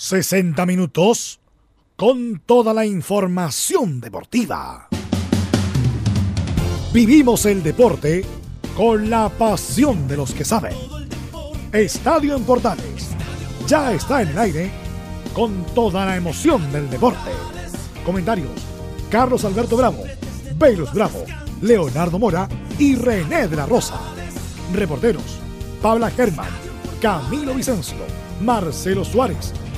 60 minutos con toda la información deportiva. Vivimos el deporte con la pasión de los que saben. Estadio en Portales ya está en el aire con toda la emoción del deporte. Comentarios: Carlos Alberto Bravo, Velus Bravo, Leonardo Mora y René de la Rosa. Reporteros: Pabla Germán, Camilo Vicencio, Marcelo Suárez,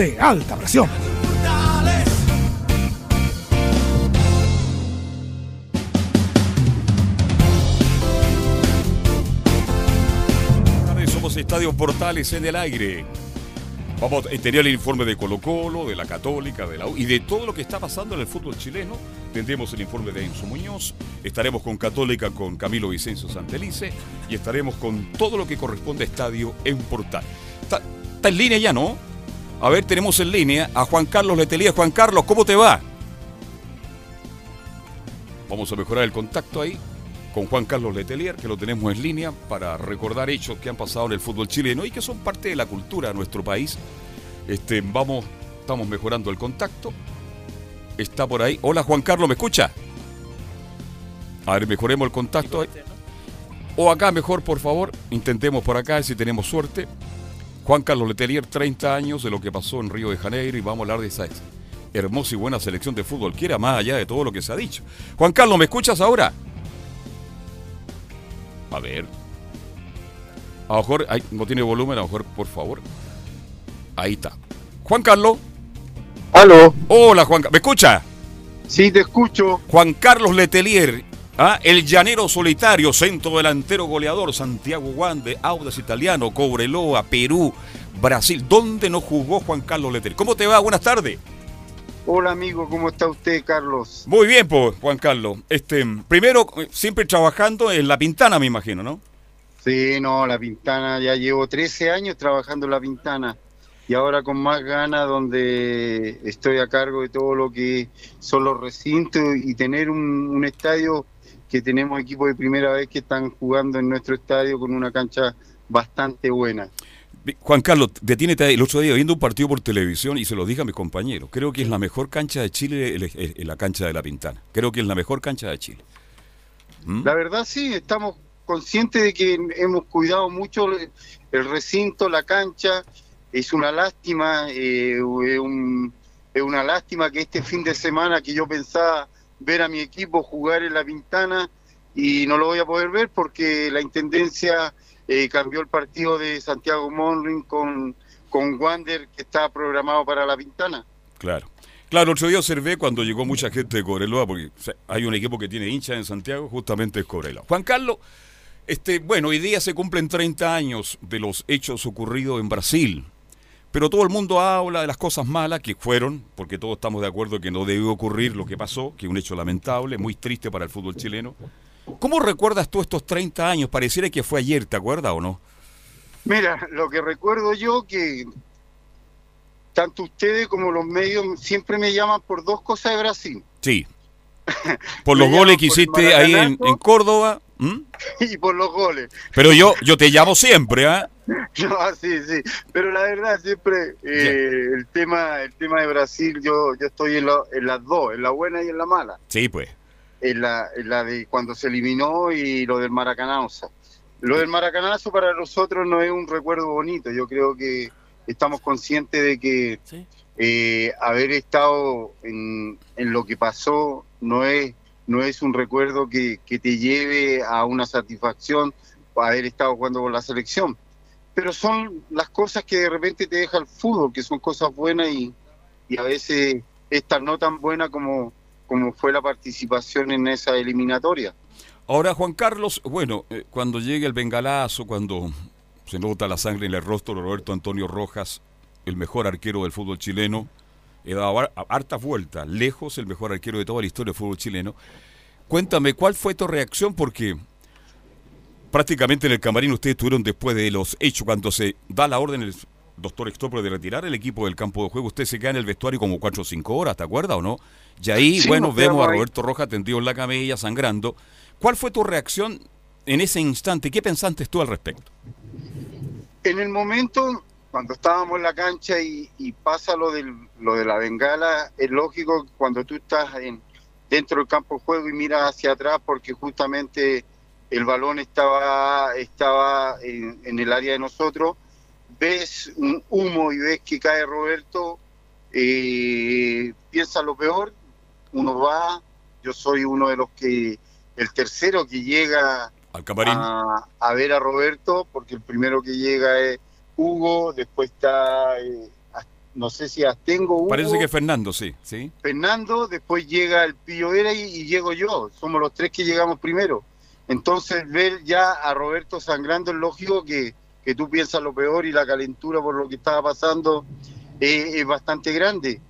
de alta presión. Somos Estadio Portales en el aire. Vamos a tener el informe de Colo Colo, de la Católica, de la y de todo lo que está pasando en el fútbol chileno. Tendremos el informe de Enzo Muñoz, estaremos con Católica con Camilo Vicencio Santelice y estaremos con todo lo que corresponde a Estadio en Portal. Está en línea ya, ¿no? A ver, tenemos en línea a Juan Carlos Letelía. Juan Carlos, ¿cómo te va? Vamos a mejorar el contacto ahí con Juan Carlos Letelier, que lo tenemos en línea para recordar hechos que han pasado en el fútbol chileno y que son parte de la cultura de nuestro país. Este, vamos, estamos mejorando el contacto. Está por ahí. Hola Juan Carlos, ¿me escucha? A ver, mejoremos el contacto ahí. O acá mejor, por favor. Intentemos por acá si tenemos suerte. Juan Carlos Letelier, 30 años de lo que pasó en Río de Janeiro y vamos a hablar de esa hermosa y buena selección de fútbol, que era más allá de todo lo que se ha dicho. Juan Carlos, ¿me escuchas ahora? A ver. A lo mejor, no tiene volumen, a lo mejor, por favor. Ahí está. Juan Carlos. Aló. Hola, Juan ¿Me escucha? Sí, te escucho. Juan Carlos Letelier, ¿ah? el llanero solitario, centro delantero goleador, Santiago Wande, Audas Italiano, Cobreloa, Perú, Brasil. ¿Dónde no jugó Juan Carlos Letelier? ¿Cómo te va? Buenas tardes. Hola amigo, ¿cómo está usted, Carlos? Muy bien, pues, Juan Carlos. Este, primero, siempre trabajando en La Pintana, me imagino, ¿no? Sí, no, La Pintana, ya llevo 13 años trabajando en La Pintana y ahora con más ganas donde estoy a cargo de todo lo que son los recintos y tener un, un estadio que tenemos equipos de primera vez que están jugando en nuestro estadio con una cancha bastante buena. Juan Carlos, detínete ahí. El otro día viendo un partido por televisión y se lo dije a mis compañeros. Creo que es la mejor cancha de Chile, en la cancha de La Pintana. Creo que es la mejor cancha de Chile. ¿Mm? La verdad sí, estamos conscientes de que hemos cuidado mucho el recinto, la cancha. Es una lástima, eh, es una lástima que este fin de semana que yo pensaba ver a mi equipo jugar en La Pintana y no lo voy a poder ver porque la Intendencia eh, cambió el partido de Santiago Monrin con, con Wander que estaba programado para la Pintana. Claro. Claro, otro día observé cuando llegó mucha gente de Cobreloa, porque hay un equipo que tiene hinchas en Santiago, justamente es Cobreloa. Juan Carlos, este, bueno, hoy día se cumplen 30 años de los hechos ocurridos en Brasil, pero todo el mundo habla de las cosas malas que fueron, porque todos estamos de acuerdo que no debió ocurrir lo que pasó, que es un hecho lamentable, muy triste para el fútbol chileno. ¿Cómo recuerdas tú estos 30 años? Pareciera que fue ayer, ¿te acuerdas o no? Mira, lo que recuerdo yo que tanto ustedes como los medios siempre me llaman por dos cosas de Brasil. Sí. Por los goles que hiciste ahí en, Córdoba. Y por los goles. Pero yo, yo te llamo siempre, ¿ah? No, sí, sí. Pero la verdad, siempre eh, el tema el tema de Brasil, yo, yo estoy en, en las dos, en la buena y en la mala. Sí, pues en la, la de cuando se eliminó y lo del Maracanazo. Lo del Maracanazo para nosotros no es un recuerdo bonito, yo creo que estamos conscientes de que eh, haber estado en, en, lo que pasó no es, no es un recuerdo que, que te lleve a una satisfacción haber estado jugando con la selección. Pero son las cosas que de repente te deja el fútbol, que son cosas buenas y, y a veces estas no tan buenas como, como fue la participación en esa eliminatoria. Ahora, Juan Carlos, bueno, eh, cuando llegue el bengalazo, cuando se nota la sangre en el rostro de Roberto Antonio Rojas, el mejor arquero del fútbol chileno, he dado hartas vueltas, lejos el mejor arquero de toda la historia del fútbol chileno. Cuéntame, ¿cuál fue tu reacción? Porque prácticamente en el camarín ustedes estuvieron después de los hechos, cuando se da la orden el doctor Extopro de retirar el equipo del campo de juego, usted se queda en el vestuario como cuatro o cinco horas, ¿te acuerdas o no? Y ahí, bueno, vemos a Roberto Roja tendido en la camilla, sangrando. ¿Cuál fue tu reacción en ese instante? ¿Qué pensaste tú al respecto? En el momento, cuando estábamos en la cancha y, pasa lo, del, lo de la bengala, es lógico cuando tú estás en, dentro del campo de juego y miras hacia atrás porque justamente el balón estaba, estaba en, el área de nosotros, ves un humo y ves que cae Roberto, eh, piensa lo peor, uno va, yo soy uno de los que, el tercero que llega al camarín. A, ver a Roberto, porque el primero que llega es Hugo, después está, eh, no sé si tengo Hugo. Parece que Fernando, sí. ¿sí? Fernando, después llega el Pío Vera y, llego yo, somos los tres que llegamos primero. Entonces ver ya a Roberto sangrando es lógico que, que tú piensas lo peor y la calentura por lo que estaba pasando eh, es bastante grande.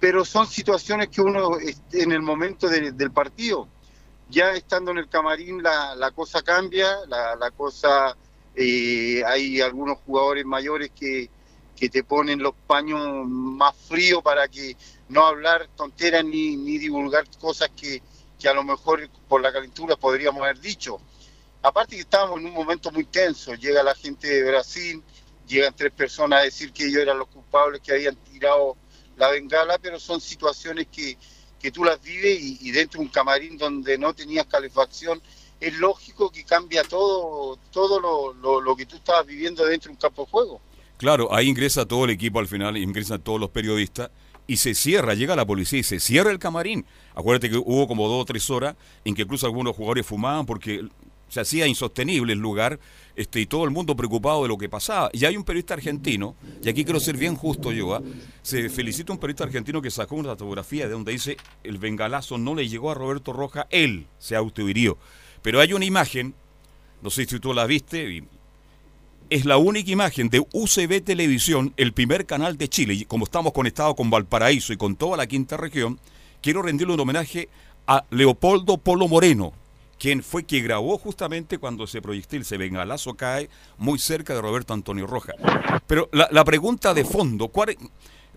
Pero son situaciones que uno en el momento del partido ya estando en el camarín la, la cosa cambia, la, la cosa, eh, hay algunos jugadores mayores que, que te ponen los paños más fríos para que no hablar tonteras ni, ni divulgar cosas que, que a lo mejor por la calentura podríamos haber dicho. Aparte que estábamos en un momento muy tenso, llega la gente de Brasil, llegan tres personas a decir que ellos eran los culpables que habían tirado la bengala, pero son situaciones que, que tú las vives y, dentro de un camarín donde no tenías calefacción, es lógico que cambia todo, todo lo, que tú estabas viviendo dentro de un campo de juego. Claro, ahí ingresa todo el equipo al final, ingresan todos los periodistas y se cierra, llega la policía y se cierra el camarín. Acuérdate que hubo como dos o tres horas en que incluso algunos jugadores fumaban porque se hacía insostenible el lugar este, y todo el mundo preocupado de lo que pasaba. Y hay un periodista argentino, y aquí quiero ser bien justo yo, ¿ah? se felicita un periodista argentino que sacó una fotografía de donde dice el bengalazo no le llegó a Roberto Roja, él se autohirió. Pero hay una imagen, no sé si tú la viste, es la única imagen de UCB Televisión, el primer canal de Chile, y como estamos conectados con Valparaíso y con toda la quinta región, quiero rendirle un homenaje a Leopoldo Polo Moreno, quien fue que grabó justamente cuando ese proyectil, se bengalazo cae muy cerca de Roberto Antonio Roja. Pero la, pregunta de fondo, ¿cuál,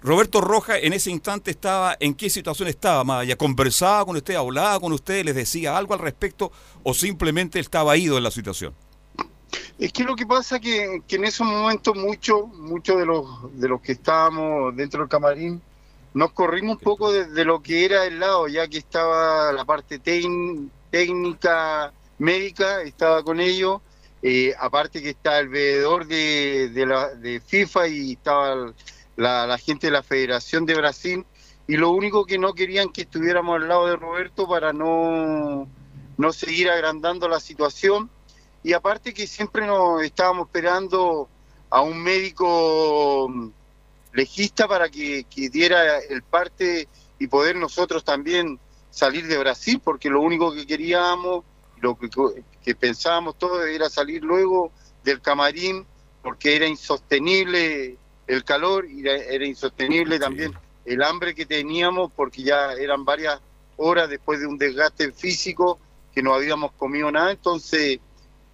Roberto Roja en ese instante estaba, ¿en qué situación estaba, Maya? ¿Conversaba con usted, hablaba con usted, les decía algo al respecto o simplemente estaba ido en la situación? Es que lo que pasa que, que en esos momentos muchos mucho de los de los que estábamos dentro del camarín nos corrimos un poco de, lo que era el lado, ya que estaba la parte técnica médica, estaba con ellos, eh, aparte que está el veedor de, la, de FIFA y estaba la, gente de la Federación de Brasil, y lo único que no querían que estuviéramos al lado de Roberto para no, no seguir agrandando la situación, y aparte que siempre nos estábamos esperando a un médico legista para que, que diera el parte y poder nosotros también salir de Brasil, porque lo único que queríamos, lo que, pensábamos todos era salir luego del camarín, porque era insostenible el calor y era, insostenible también. El hambre que teníamos, porque ya eran varias horas después de un desgaste físico que no habíamos comido nada, entonces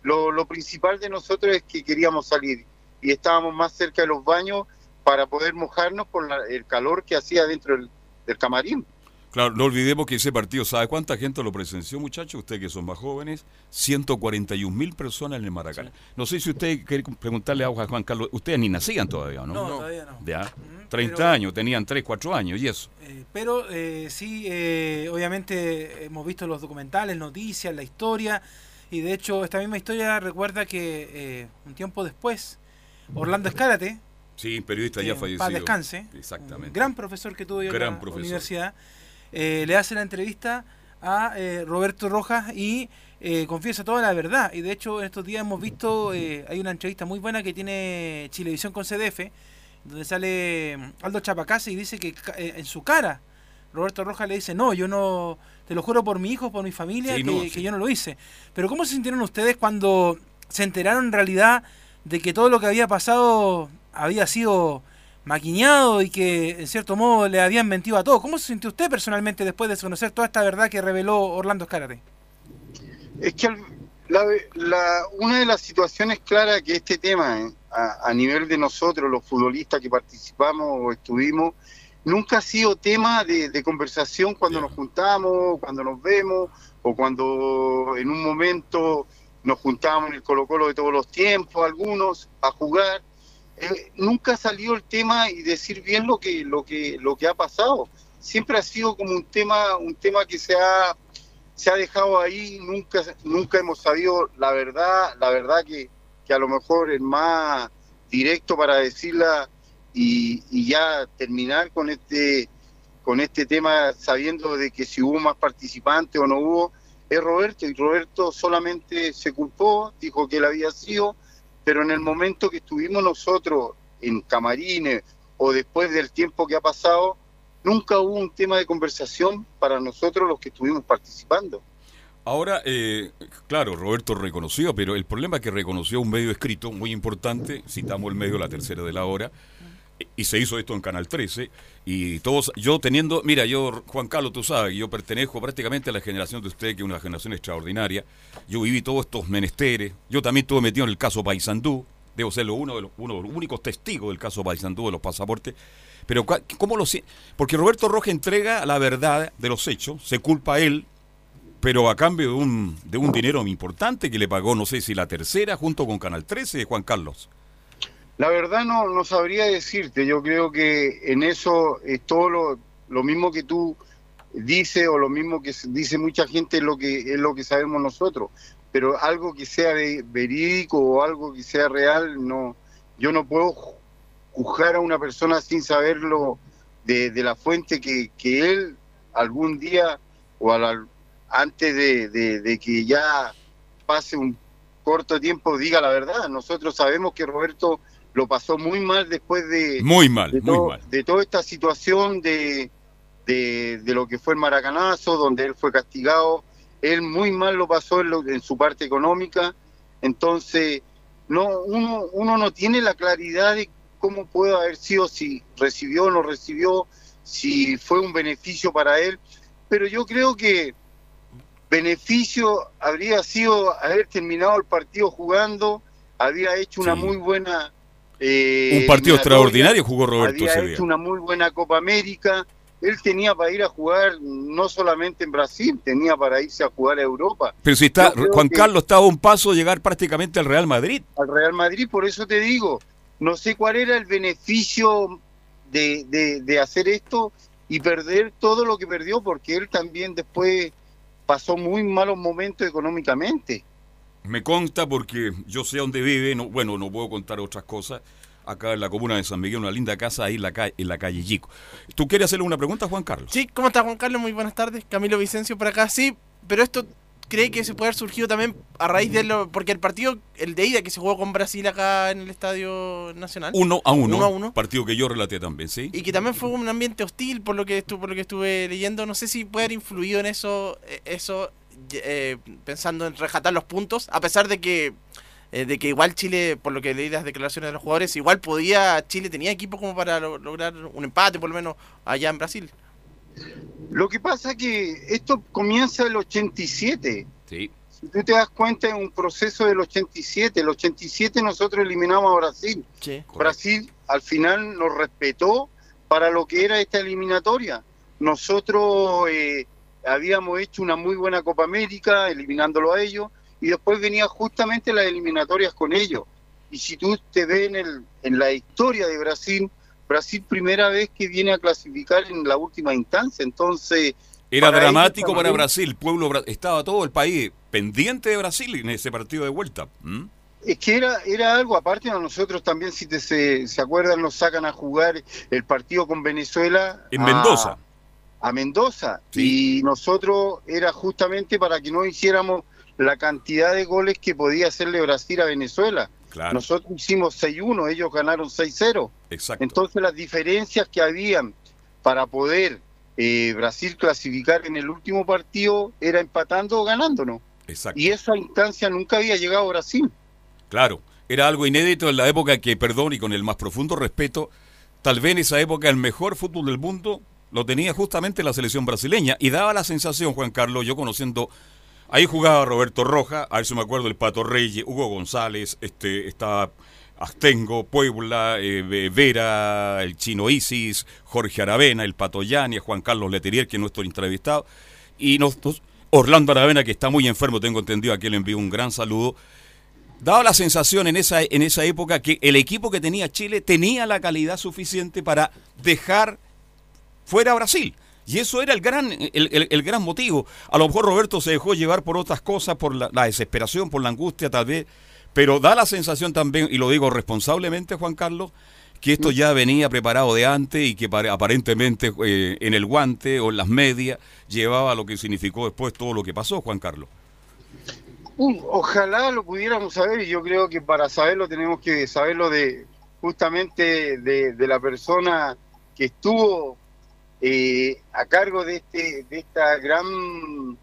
lo, lo principal de nosotros es que queríamos salir y estábamos más cerca de los baños para poder mojarnos por el calor que hacía dentro del camarín. Claro, no olvidemos que ese partido, ¿sabe cuánta gente lo presenció, muchachos? Ustedes que son más jóvenes, 141 mil personas en el Maracaná. No sé si usted quiere preguntarle a Juan Carlos, ustedes ni nacían todavía, ¿no? No, todavía no. Ya, 30 años, tenían 3, 4 años y eso. Eh, pero eh, sí, eh, obviamente hemos visto los documentales, noticias, la historia, y de hecho esta misma historia recuerda que un tiempo después, Orlando Escárate, Sí, periodista ya fallecido. Para descanse. Exactamente. gran profesor que tuvo yo en la universidad. Eh, le hace la entrevista a eh, Roberto Rojas y eh, confiesa toda la verdad. Y de hecho, en estos días hemos visto, hay una entrevista muy buena que tiene Chilevisión con CDF, donde sale mm, Aldo Chapacase y dice que en su cara Roberto Rojas le dice, no, yo no, te lo juro por mi hijo, por mi familia, que, yo no lo hice. Pero ¿cómo se sintieron ustedes cuando se enteraron en realidad de que todo lo que había pasado había sido maquiñado y que en cierto modo le habían mentido a todos. ¿Cómo se sintió usted personalmente después de conocer toda esta verdad que reveló Orlando Escárate? Es que la, una de las situaciones claras que este tema, eh, a, nivel de nosotros, los futbolistas que participamos o estuvimos, nunca ha sido tema de, conversación cuando nos juntamos, cuando nos vemos, o cuando en un momento nos juntábamos en el Colo Colo de todos los tiempos, algunos, a jugar. Eh, nunca salió el tema y decir bien lo que, lo que, lo que ha pasado. Siempre ha sido como un tema, un tema que se ha se ha dejado ahí, nunca, nunca hemos sabido la verdad, la verdad que, que a lo mejor es más directo para decirla y, y, ya terminar con este con este tema sabiendo de que si hubo más participantes o no hubo, es Roberto y Roberto solamente se culpó, dijo que él había sido, pero en el momento que estuvimos nosotros en camarines o después del tiempo que ha pasado, nunca hubo un tema de conversación para nosotros los que estuvimos participando. Ahora, eh, claro, Roberto reconoció, pero el problema es que reconoció un medio escrito muy importante, citamos el medio La Tercera de la Hora, y se hizo esto en Canal 13, y todos, yo teniendo, mira, yo, Juan Carlos, tú sabes, yo pertenezco prácticamente a la generación de usted, que es una generación extraordinaria, yo viví todos estos menesteres, yo también estuve metido en el caso Paysandú, debo ser uno de los, uno de los únicos testigos del caso Paysandú de los pasaportes, pero ¿cómo lo Porque Roberto Roja entrega la verdad de los hechos, se culpa a él, pero a cambio de un, de un dinero importante que le pagó, no sé si la tercera, junto con Canal 13, Juan Carlos. La verdad no, no sabría decirte, yo creo que en eso es todo lo, lo mismo que tú dices o lo mismo que dice mucha gente es lo que, es lo que sabemos nosotros, pero algo que sea verídico o algo que sea real, no, yo no puedo juzgar a una persona sin saberlo de, la fuente que, él algún día o antes de, que ya pase un corto tiempo diga la verdad. Nosotros sabemos que Roberto lo pasó muy mal después de muy mal, de, muy mal. de toda esta situación de, de, lo que fue el maracanazo, donde él fue castigado. Él muy mal lo pasó en, en su parte económica. Entonces, no uno, uno no tiene la claridad de cómo puede haber sido, si recibió o no recibió, si fue un beneficio para él, pero yo creo que beneficio habría sido haber terminado el partido jugando, había hecho una muy buena... Eh, un partido extraordinario jugó Roberto había hecho una muy buena Copa América, él tenía para ir a jugar no solamente en Brasil, tenía para irse a jugar a Europa. Pero si está, Juan Carlos estaba a un paso de llegar prácticamente al Real Madrid. Al Real Madrid, por eso te digo, no sé cuál era el beneficio de, de, hacer esto y perder todo lo que perdió, porque él también después pasó muy malos momentos económicamente. Me consta porque yo sé dónde vive, no, bueno, no puedo contar otras cosas. Acá en la comuna de San Miguel, una linda casa ahí en la, calle, en la calle Yico. ¿Tú quieres hacerle una pregunta, Juan Carlos? Sí, ¿cómo está Juan Carlos? Muy buenas tardes. Camilo Vicencio por acá. Sí, pero esto cree que se puede haber surgido también a raíz de lo. Porque el partido, el de ida que se jugó con Brasil acá en el Estadio Nacional. Uno a uno. Uno a uno. Partido que yo relaté también, sí. Y que también fue un ambiente hostil, por lo que, estuve, por lo que estuve leyendo. No sé si puede haber influido en eso, eh, eso eh, pensando en rejatar los puntos, a pesar de que. Eh, de que igual Chile, por lo que leí las declaraciones de los jugadores, igual podía, Chile tenía equipo como para lograr un empate, por lo menos allá en Brasil. Lo que pasa es que esto comienza el 87. Sí. Si tú te das cuenta, es un proceso del 87. El 87 nosotros eliminamos a Brasil. Brasil al final nos respetó para lo que era esta eliminatoria. Nosotros eh, habíamos hecho una muy buena Copa América, eliminándolo a ellos, y después venía justamente las eliminatorias con ellos. Y si tú te ves en, el, en la historia de Brasil, Brasil primera vez que viene a clasificar en la última instancia, entonces... Era dramático para Brasil, pueblo estaba todo el país pendiente de Brasil en ese partido de vuelta. Es que era, era algo, aparte a nosotros también, si te, se, se acuerdan, nos sacan a jugar el partido con Venezuela. En Mendoza. A Mendoza. Y nosotros era justamente para que no hiciéramos la cantidad de goles que podía hacerle Brasil a Venezuela. Nosotros hicimos 6-1, ellos ganaron 6-0. Entonces las diferencias que habían para poder eh, Brasil clasificar en el último partido era empatando o ganándonos. Exacto. Y esa instancia nunca había llegado a Brasil. Claro, era algo inédito en la época que, perdón, y con el más profundo respeto, tal vez en esa época el mejor fútbol del mundo lo tenía justamente la selección brasileña y daba la sensación, Juan Carlos, yo conociendo, ahí jugaba Roberto Roja, a ver si me acuerdo, el Pato Reyes, Hugo González, este, estaba Astengo, Puebla, eh, Vera, el Chino Isis, Jorge Aravena, el Pato Yáñez, Juan Carlos Leterier, que es nuestro entrevistado, y nosotros, Orlando Aravena, que está muy enfermo, tengo entendido, a quien le envío un gran saludo. Daba la sensación en esa, en esa época que el equipo que tenía Chile tenía la calidad suficiente para dejar fuera a Brasil. Y eso era el gran, el, gran motivo. A lo mejor Roberto se dejó llevar por otras cosas, por la, desesperación, por la angustia tal vez, pero da la sensación también, y lo digo responsablemente Juan Carlos, que esto ya venía preparado de antes y que aparentemente eh, en el guante o en las medias llevaba lo que significó después todo lo que pasó, Juan Carlos. ojalá lo pudiéramos saber y yo creo que para saberlo tenemos que saberlo de justamente de la persona que estuvo eh, a cargo de, este, de esta gran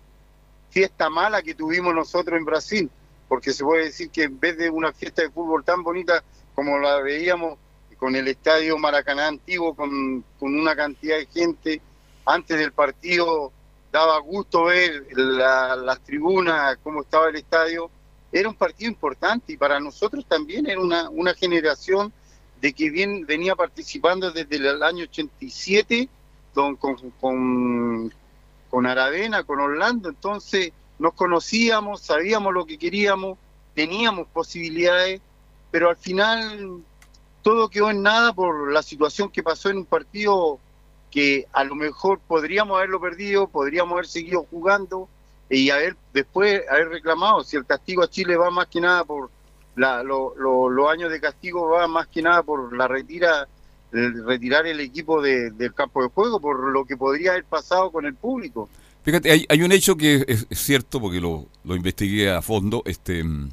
fiesta mala que tuvimos nosotros en Brasil, porque se puede decir que en vez de una fiesta de fútbol tan bonita como la veíamos con el estadio Maracaná antiguo, con, una cantidad de gente, antes del partido daba gusto ver las tribunas, cómo estaba el estadio, era un partido importante y para nosotros también era una, una generación de que bien venía participando desde el año 87 con, con, con Aravena, con Orlando, entonces nos conocíamos, sabíamos lo que queríamos, teníamos posibilidades, pero al final todo quedó en nada por la situación que pasó en un partido que a lo mejor podríamos haberlo perdido, podríamos haber seguido jugando y haber después haber reclamado. Si el castigo a Chile va más que nada por la, los años de castigo, va más que nada por la retira retirar el equipo del campo de juego por lo que podría haber pasado con el público. Fíjate, hay, un hecho que es, cierto porque lo, lo, investigué a fondo. Este, mm,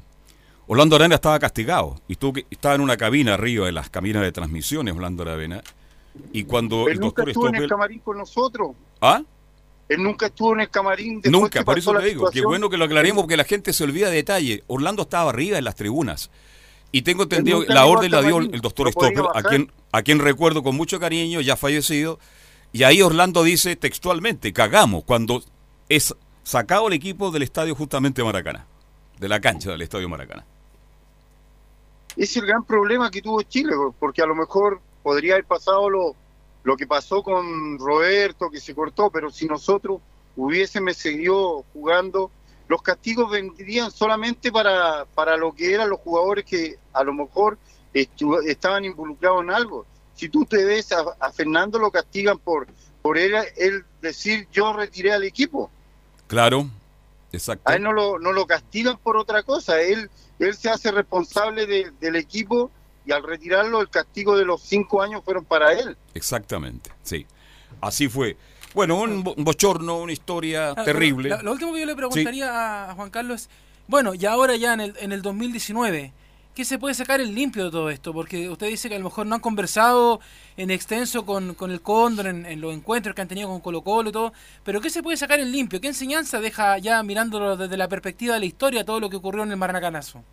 Orlando Arena estaba castigado y estaba en una cabina arriba de las cabinas de transmisiones, Orlando Arena. Y cuando el nunca estuvo en el camarín con nosotros. ¿Ah? Él nunca estuvo en el camarín. Nunca, por eso te digo. Qué bueno que lo aclaremos porque la gente se olvida de detalle. Orlando estaba arriba en las tribunas. Y tengo entendido, la orden la dio el doctor Stopper, a quien, a quien recuerdo con mucho cariño, ya fallecido. Y ahí Orlando dice textualmente, cagamos, cuando es sacado el equipo del estadio justamente Maracaná, de la cancha del estadio Maracaná. Es el gran problema que tuvo Chile, porque a lo mejor podría haber pasado lo, lo que pasó con Roberto, que se cortó, pero si nosotros hubiésemos seguido jugando los castigos vendrían solamente para, para lo que eran los jugadores que a lo mejor estaban involucrados en algo. Si tú te ves a, Fernando lo castigan por, por él, decir yo retiré al equipo. Claro, exacto. A él no lo, no lo castigan por otra cosa, él, él se hace responsable del equipo y al retirarlo el castigo de los cinco años fueron para él. Exactamente, sí. Así fue. Bueno, un, bochorno, una historia ah, terrible. Lo, último que yo le preguntaría a Juan Carlos es, bueno, y ahora ya en el, en el 2019, ¿qué se puede sacar el limpio de todo esto? Porque usted dice que a lo mejor no han conversado en extenso con, con el Cóndor, en, los encuentros que han tenido con Colo Colo y todo, pero ¿qué se puede sacar el limpio? ¿Qué enseñanza deja ya mirándolo desde la perspectiva de la historia todo lo que ocurrió en el Maranacanazo?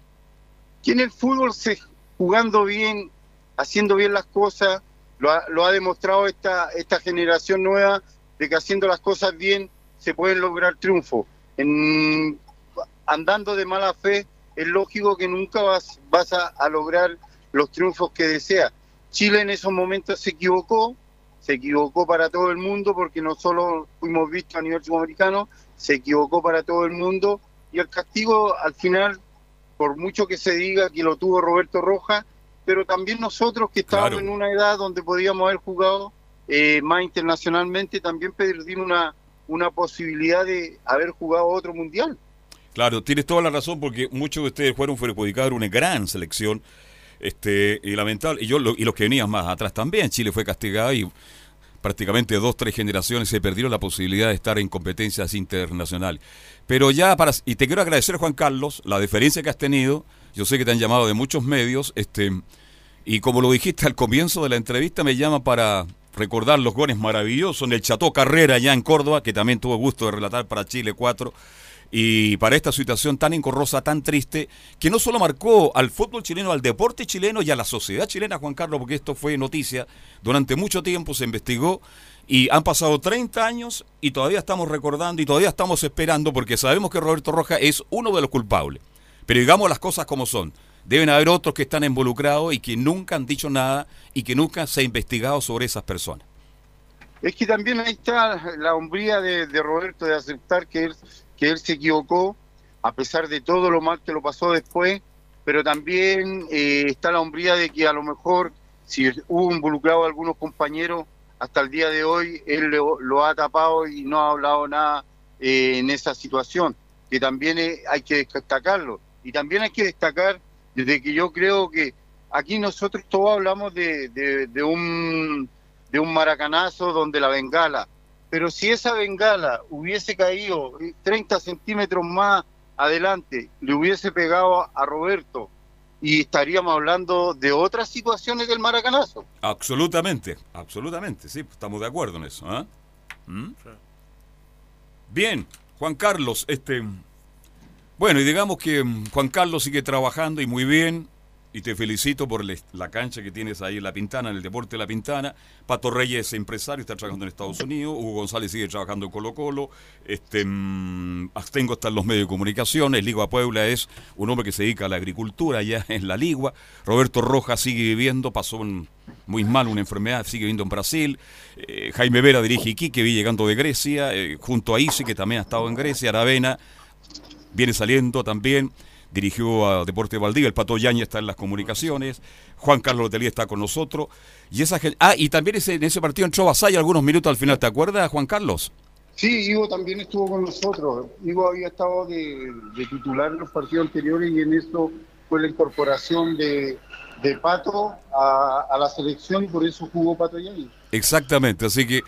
Que en el fútbol se jugando bien, haciendo bien las cosas, lo ha, lo ha demostrado esta, esta generación nueva de que haciendo las cosas bien se pueden lograr triunfos. En, andando de mala fe, es lógico que nunca vas, vas a, lograr los triunfos que deseas. Chile en esos momentos se equivocó, se equivocó para todo el mundo porque no solo fuimos vistos a nivel sudamericano, se equivocó para todo el mundo y el castigo al final, por mucho que se diga que lo tuvo Roberto Rojas, pero también nosotros que estábamos en una edad donde podíamos haber jugado eh, más internacionalmente, también perdimos una, una posibilidad de haber jugado otro mundial. Claro, tienes toda la razón porque muchos de ustedes fueron perjudicados una gran selección este y lamentable y yo y los que venían más atrás también. Chile fue castigado y prácticamente dos tres generaciones se perdieron la posibilidad de estar en competencias internacionales. Pero ya para y te quiero agradecer Juan Carlos la deferencia que has tenido. Yo sé que te han llamado de muchos medios este y como lo dijiste al comienzo de la entrevista me llama para recordar los goles maravillosos en el Cható Carrera allá en Córdoba, que también tuvo gusto de relatar para Chile 4. Y para esta situación tan encorrosa, tan triste, que no solo marcó al fútbol chileno, al deporte chileno y a la sociedad chilena, Juan Carlos, porque esto fue noticia, durante mucho tiempo se investigó y han pasado 30 años y todavía estamos recordando y todavía estamos esperando porque sabemos que Roberto Roja es uno de los culpables. Pero digamos las cosas como son. Deben haber otros que están involucrados y que nunca han dicho nada y que nunca se ha investigado sobre esas personas. Es que también ahí está la hombría de, de Roberto de aceptar que él que él se equivocó, a pesar de todo lo mal que lo pasó después, pero también eh, está la hombría de que a lo mejor, si hubo involucrado a algunos compañeros, hasta el día de hoy él lo, ha tapado y no ha hablado nada eh, en esa situación, que también hay que destacarlo. Y también hay que destacar, desde que yo creo que aquí nosotros todos hablamos de, de, un, de un maracanazo donde la bengala, pero si esa bengala hubiese caído 30 centímetros más adelante, le hubiese pegado a Roberto y estaríamos hablando de otras situaciones del maracanazo. Absolutamente, absolutamente, sí, estamos de acuerdo en eso. ¿ah? ¿Mm? Bien, Juan Carlos, este... Bueno, y digamos que mm, Juan Carlos sigue trabajando y muy bien, y te felicito por la cancha que tienes ahí en La Pintana, en el deporte de La Pintana. Pato Reyes es empresario, está trabajando en Estados Unidos. Hugo González sigue trabajando en Colo Colo. Este, mmm, Astengo está en los medios de comunicación. El Ligua Puebla es un hombre que se dedica a la agricultura allá en la Ligua. Roberto Rojas sigue viviendo, pasó muy mal una enfermedad, sigue viviendo en Brasil. Eh, Jaime Vera dirige Iquique, vi llegando de Grecia. Eh, junto a Isi, que también ha estado en Grecia. Aravena viene saliendo también dirigió a Deporte Valdivia, el Pato Yaña está en las comunicaciones, Juan Carlos Telía está con nosotros, y esa ah, y también ese, en ese partido entró Basaya algunos minutos al final, ¿te acuerdas, Juan Carlos? Sí, Ivo también estuvo con nosotros. Ivo había estado de, titular en los partidos anteriores y en esto fue la incorporación de, Pato a, la selección y por eso jugó Pato Yaña. Exactamente, así que...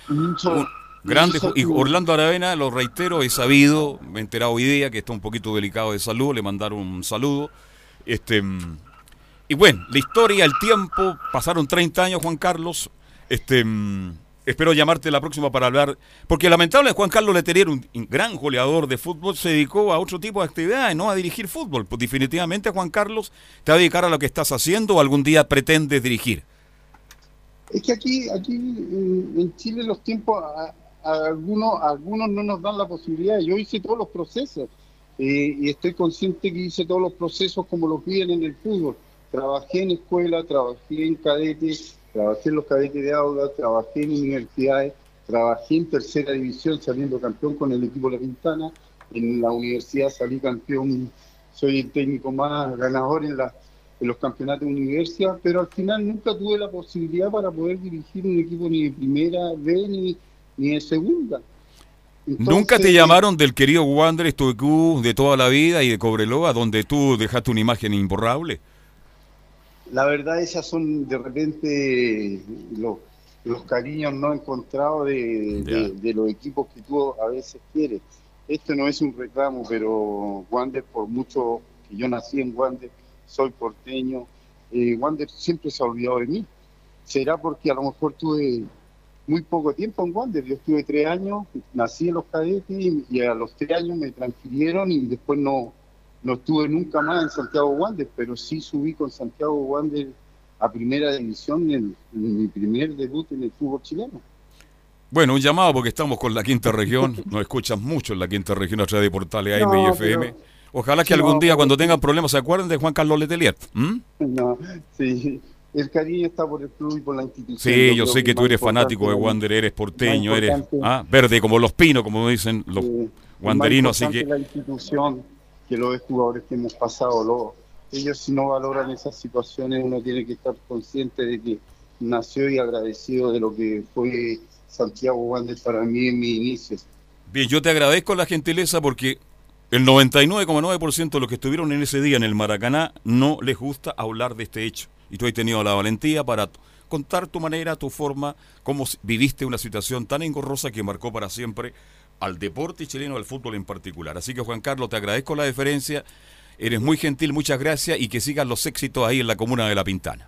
Grande, y Orlando Aravena, lo reitero, he sabido, me he enterado hoy día que está un poquito delicado de salud, le mandaron un saludo. Este, y bueno, la historia, el tiempo, pasaron 30 años, Juan Carlos. Este, espero llamarte la próxima para hablar, porque lamentable Juan Carlos Letelier, un gran goleador de fútbol, se dedicó a otro tipo de actividades, no a dirigir fútbol. Pues definitivamente, Juan Carlos, te va a dedicar a lo que estás haciendo o algún día pretendes dirigir. Es que aquí, aquí en Chile los tiempos algunos, algunos no nos dan la posibilidad. Yo hice todos los procesos y estoy consciente que hice todos los procesos como lo piden en el fútbol. Trabajé en escuela, trabajé en cadetes, trabajé en los cadetes de Auda, trabajé en universidades, trabajé en tercera división saliendo campeón con el equipo La Pintana. En la universidad salí campeón, soy el técnico más ganador en, la, en los campeonatos de universidad, pero al final nunca tuve la posibilidad para poder dirigir un equipo ni de primera B ni ni en segunda. ¿Nunca te llamaron del querido Wander Stoicú de toda la vida y de Cobreloa, donde tú dejaste una imagen imborrable? La verdad, esas son de repente los, los cariños no encontrados de, de, los equipos que tú a veces quieres. Esto no es un reclamo, pero Wander, por mucho que yo nací en Wander, soy porteño, eh, Wander siempre se ha olvidado de mí. Será porque a lo mejor tuve muy poco tiempo en Wander. Yo estuve tres años, nací en los cadetes y, a los tres años me transfirieron y después no, no estuve nunca más en Santiago Wander, pero sí subí con Santiago Wander a primera división en, mi primer debut en el fútbol chileno. Bueno, un llamado porque estamos con la quinta región, nos escuchan mucho en la quinta región a través de portales AM y FM. Ojalá que algún día cuando tengan problemas se acuerden de Juan Carlos Letelier. No, sí, el cariño está por el club y por la institución. Sí, yo, sé que, tú eres fanático de Wander, eres porteño, eres ah, verde como los pinos, como dicen los wanderinos, así que... la institución que los jugadores que hemos pasado, ellos si no valoran esas situaciones, uno tiene que estar consciente de que nació y agradecido de lo que fue Santiago Wander para mí en mi inicio. Bien, yo te agradezco la gentileza porque el 99,9% de los que estuvieron en ese día en el Maracaná no les gusta hablar de este hecho y tú has tenido la valentía para contar tu manera, tu forma, cómo viviste una situación tan engorrosa que marcó para siempre al deporte chileno, al fútbol en particular. Así que Juan Carlos, te agradezco la deferencia, eres muy gentil, muchas gracias y que sigan los éxitos ahí en la comuna de La Pintana.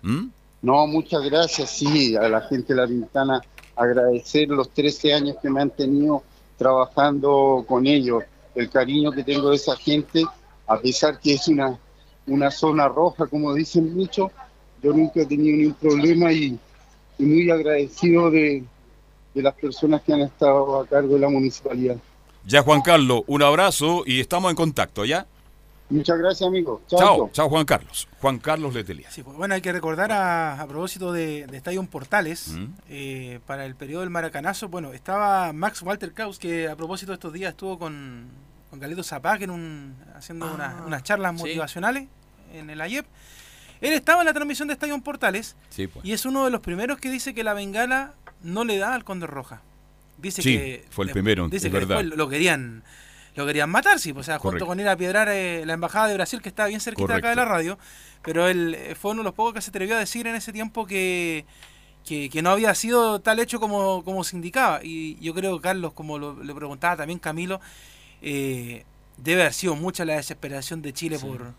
No, muchas gracias, sí, a la gente de La Pintana agradecer los 13 años que me han tenido trabajando con ellos. el cariño que tengo de esa gente, a pesar que es una, una zona roja, como dicen muchos, yo nunca he tenido ningún problema y, muy agradecido de, de las personas que han estado a cargo de la municipalidad. Ya, Juan Carlos, un abrazo y estamos en contacto, ¿ya? Muchas gracias, amigo. Chao, chao, Juan Carlos. Juan Carlos Letelier. Sí, pues, bueno, hay que recordar a, propósito de, de Estadio Portales, mm. eh, para el periodo del Maracanazo, bueno, estaba Max Walter Kraus, que a propósito de estos días estuvo con, con Galeto Zapac en un, haciendo ah. unas charlas motivacionales en el AYEP. Él estaba en la transmisión de Estadio Portales pues. y es uno de los primeros que dice que la bengala no le da al Condor Roja. Dice sí, que fue el primero, dice que verdad. lo querían lo querían matar, sí, pues, o sea, junto con ir a piedrar eh, la embajada de Brasil, que está bien cerquita acá de la radio, pero él eh, fue uno de los pocos que se atrevió a decir en ese tiempo que, que, no había sido tal hecho como, como se indicaba. Y yo creo, Carlos, como lo, le preguntaba también Camilo, eh, debe haber sido mucha la desesperación de Chile por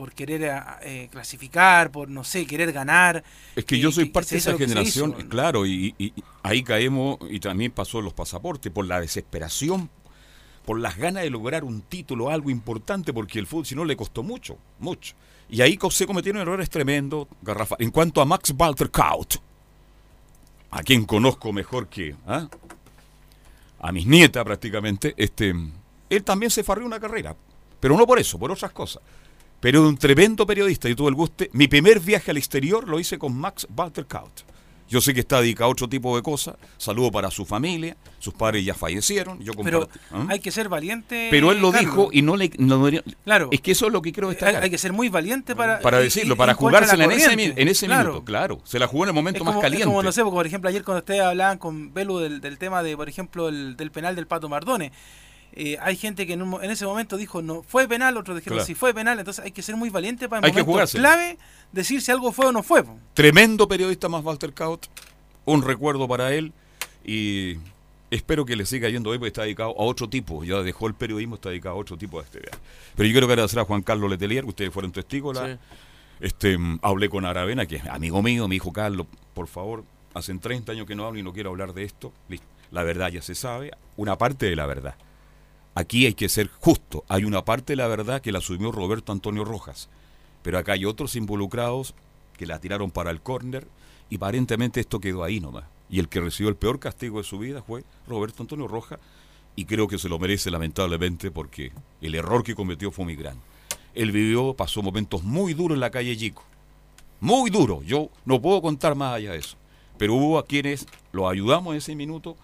por querer clasificar, por no sé, querer ganar. Es que yo soy parte de esa generación, claro, y, y, ahí caemos, y también pasó los pasaportes, por la desesperación por las ganas de lograr un título, algo importante, porque el fútbol si no le costó mucho, mucho. Y ahí se cometieron errores tremendos, garrafa. En cuanto a Max Walter Kaut, a quien conozco mejor que ¿ah? a mis nietas prácticamente, este, él también se farrió una carrera, pero no por eso, por otras cosas. Pero un tremendo periodista, y tuve el guste. Mi primer viaje al exterior lo hice con Max Walter Kaut. Yo sé que está dedicado a otro tipo de cosas. Saludo para su familia. Sus padres ya fallecieron. Yo Pero ¿ah? hay que ser valiente. Pero él lo dijo y no le. claro. Es que eso es lo que creo destacar. Hay, que ser muy valiente para. Para decirlo, para jugársela en ese, en ese minuto, claro. Se la jugó en el momento más caliente. Como, no sé, por ejemplo, ayer cuando ustedes hablaban con Belu del, del tema de, por ejemplo, el, del penal del Pato Mardone eh, hay gente que en, ese momento dijo no fue penal, otros dijeron si fue penal, entonces hay que ser muy valiente para en momentos clave decir si algo fue o no fue. Tremendo periodista más Walter Kaut, un recuerdo para él y espero que le siga yendo hoy porque está dedicado a otro tipo, ya dejó el periodismo, está dedicado a otro tipo de actividad. Pero yo quiero agradecer a Juan Carlos Letelier, ustedes fueron testigos, este, hablé con Aravena, que es amigo mío, mi hijo Carlos, por favor, hacen 30 años que no hablo y no quiero hablar de esto, la verdad ya se sabe, una parte de la verdad. Aquí hay que ser justo. Hay una parte de la verdad que la asumió Roberto Antonio Rojas, pero acá hay otros involucrados que la tiraron para el córner y aparentemente esto quedó ahí nomás. Y el que recibió el peor castigo de su vida fue Roberto Antonio Rojas y creo que se lo merece lamentablemente porque el error que cometió fue muy grande. Él vivió, pasó momentos muy duros en la calle Chico. Muy duros. Yo no puedo contar más allá de eso. Pero hubo a quienes lo ayudamos en ese minuto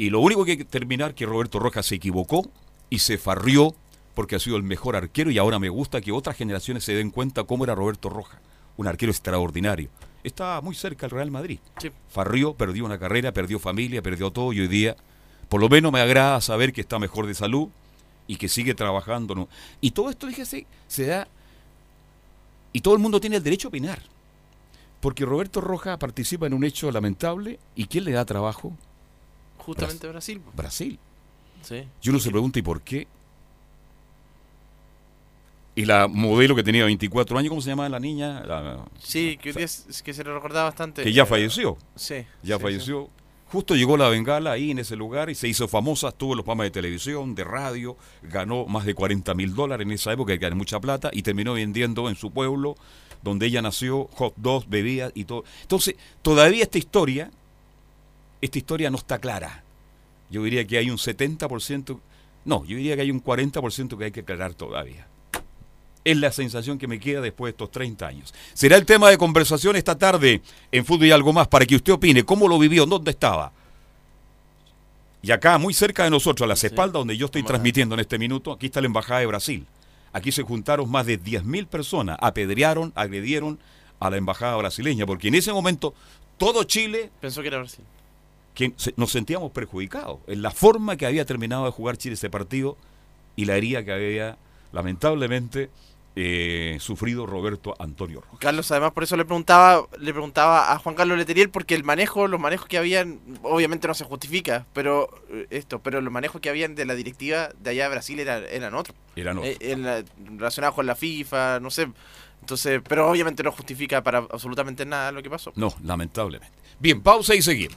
y lo único que hay que terminar que Roberto Rojas se equivocó y se farrió porque ha sido el mejor arquero y ahora me gusta que otras generaciones se den cuenta cómo era Roberto Rojas, un arquero extraordinario. Estaba muy cerca del Real Madrid. Farrió, perdió una carrera, perdió familia, perdió todo y hoy día por lo menos me agrada saber que está mejor de salud y que sigue trabajando. ¿no? Y todo esto, fíjese, se da... Y todo el mundo tiene el derecho a opinar. Porque Roberto Rojas participa en un hecho lamentable y ¿quién le da trabajo? Justamente Brasil. Brasil. Sí. Yo no se pregunta, ¿y por qué? Y la modelo que tenía 24 años, ¿cómo se llamaba la niña? sí, que, que se le recordaba bastante. Que ya falleció. Sí. Ya falleció. Justo llegó la bengala ahí en ese lugar y se hizo famosa, estuvo en los programas de televisión, de radio, ganó más de 40 mil dólares en esa época, que ganó mucha plata, y terminó vendiendo en su pueblo, donde ella nació, hot dogs, bebidas y todo. Entonces, todavía esta historia esta historia no está clara. Yo diría que hay un 70%, no, yo diría que hay un 40% que hay que aclarar todavía. Es la sensación que me queda después de estos 30 años. Será el tema de conversación esta tarde en Fútbol y algo más para que usted opine cómo lo vivió, dónde estaba. Y acá, muy cerca de nosotros, a las espaldas donde yo estoy transmitiendo en este minuto, aquí está la Embajada de Brasil. Aquí se juntaron más de 10.000 personas, apedrearon, agredieron a la Embajada brasileña, porque en ese momento todo Chile... Pensó que era Brasil que nos sentíamos perjudicados en la forma que había terminado de jugar Chile ese partido y la herida que había lamentablemente eh, sufrido Roberto Antonio Rojas. Carlos, además por eso le preguntaba, le preguntaba a Juan Carlos Leteriel, porque el manejo, los manejos que habían, obviamente no se justifica, pero eh, esto, pero los manejos que habían de la directiva de allá de Brasil eran, eran otros. Eran otros. Eh, relacionados con la FIFA, no sé. Entonces, pero obviamente no justifica para absolutamente nada lo que pasó. No, lamentablemente. Bien, pausa y seguimos.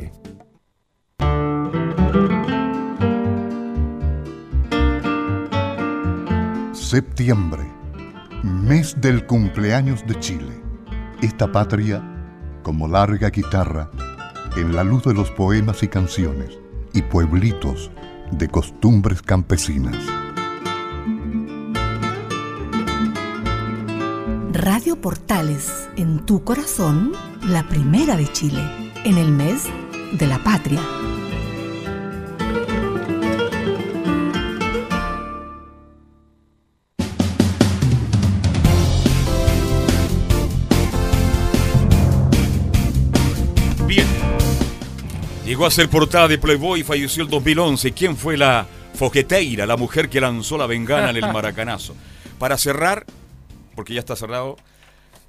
Septiembre, mes del cumpleaños de Chile. Esta patria, como larga guitarra, en la luz de los poemas y canciones y pueblitos de costumbres campesinas. Radio Portales, en tu corazón, la primera de Chile, en el mes de la patria. Llegó a ser portada de Playboy y falleció el 2011. ¿Quién fue la foqueteira, la mujer que lanzó la bengana en el maracanazo? Para cerrar, porque ya está cerrado,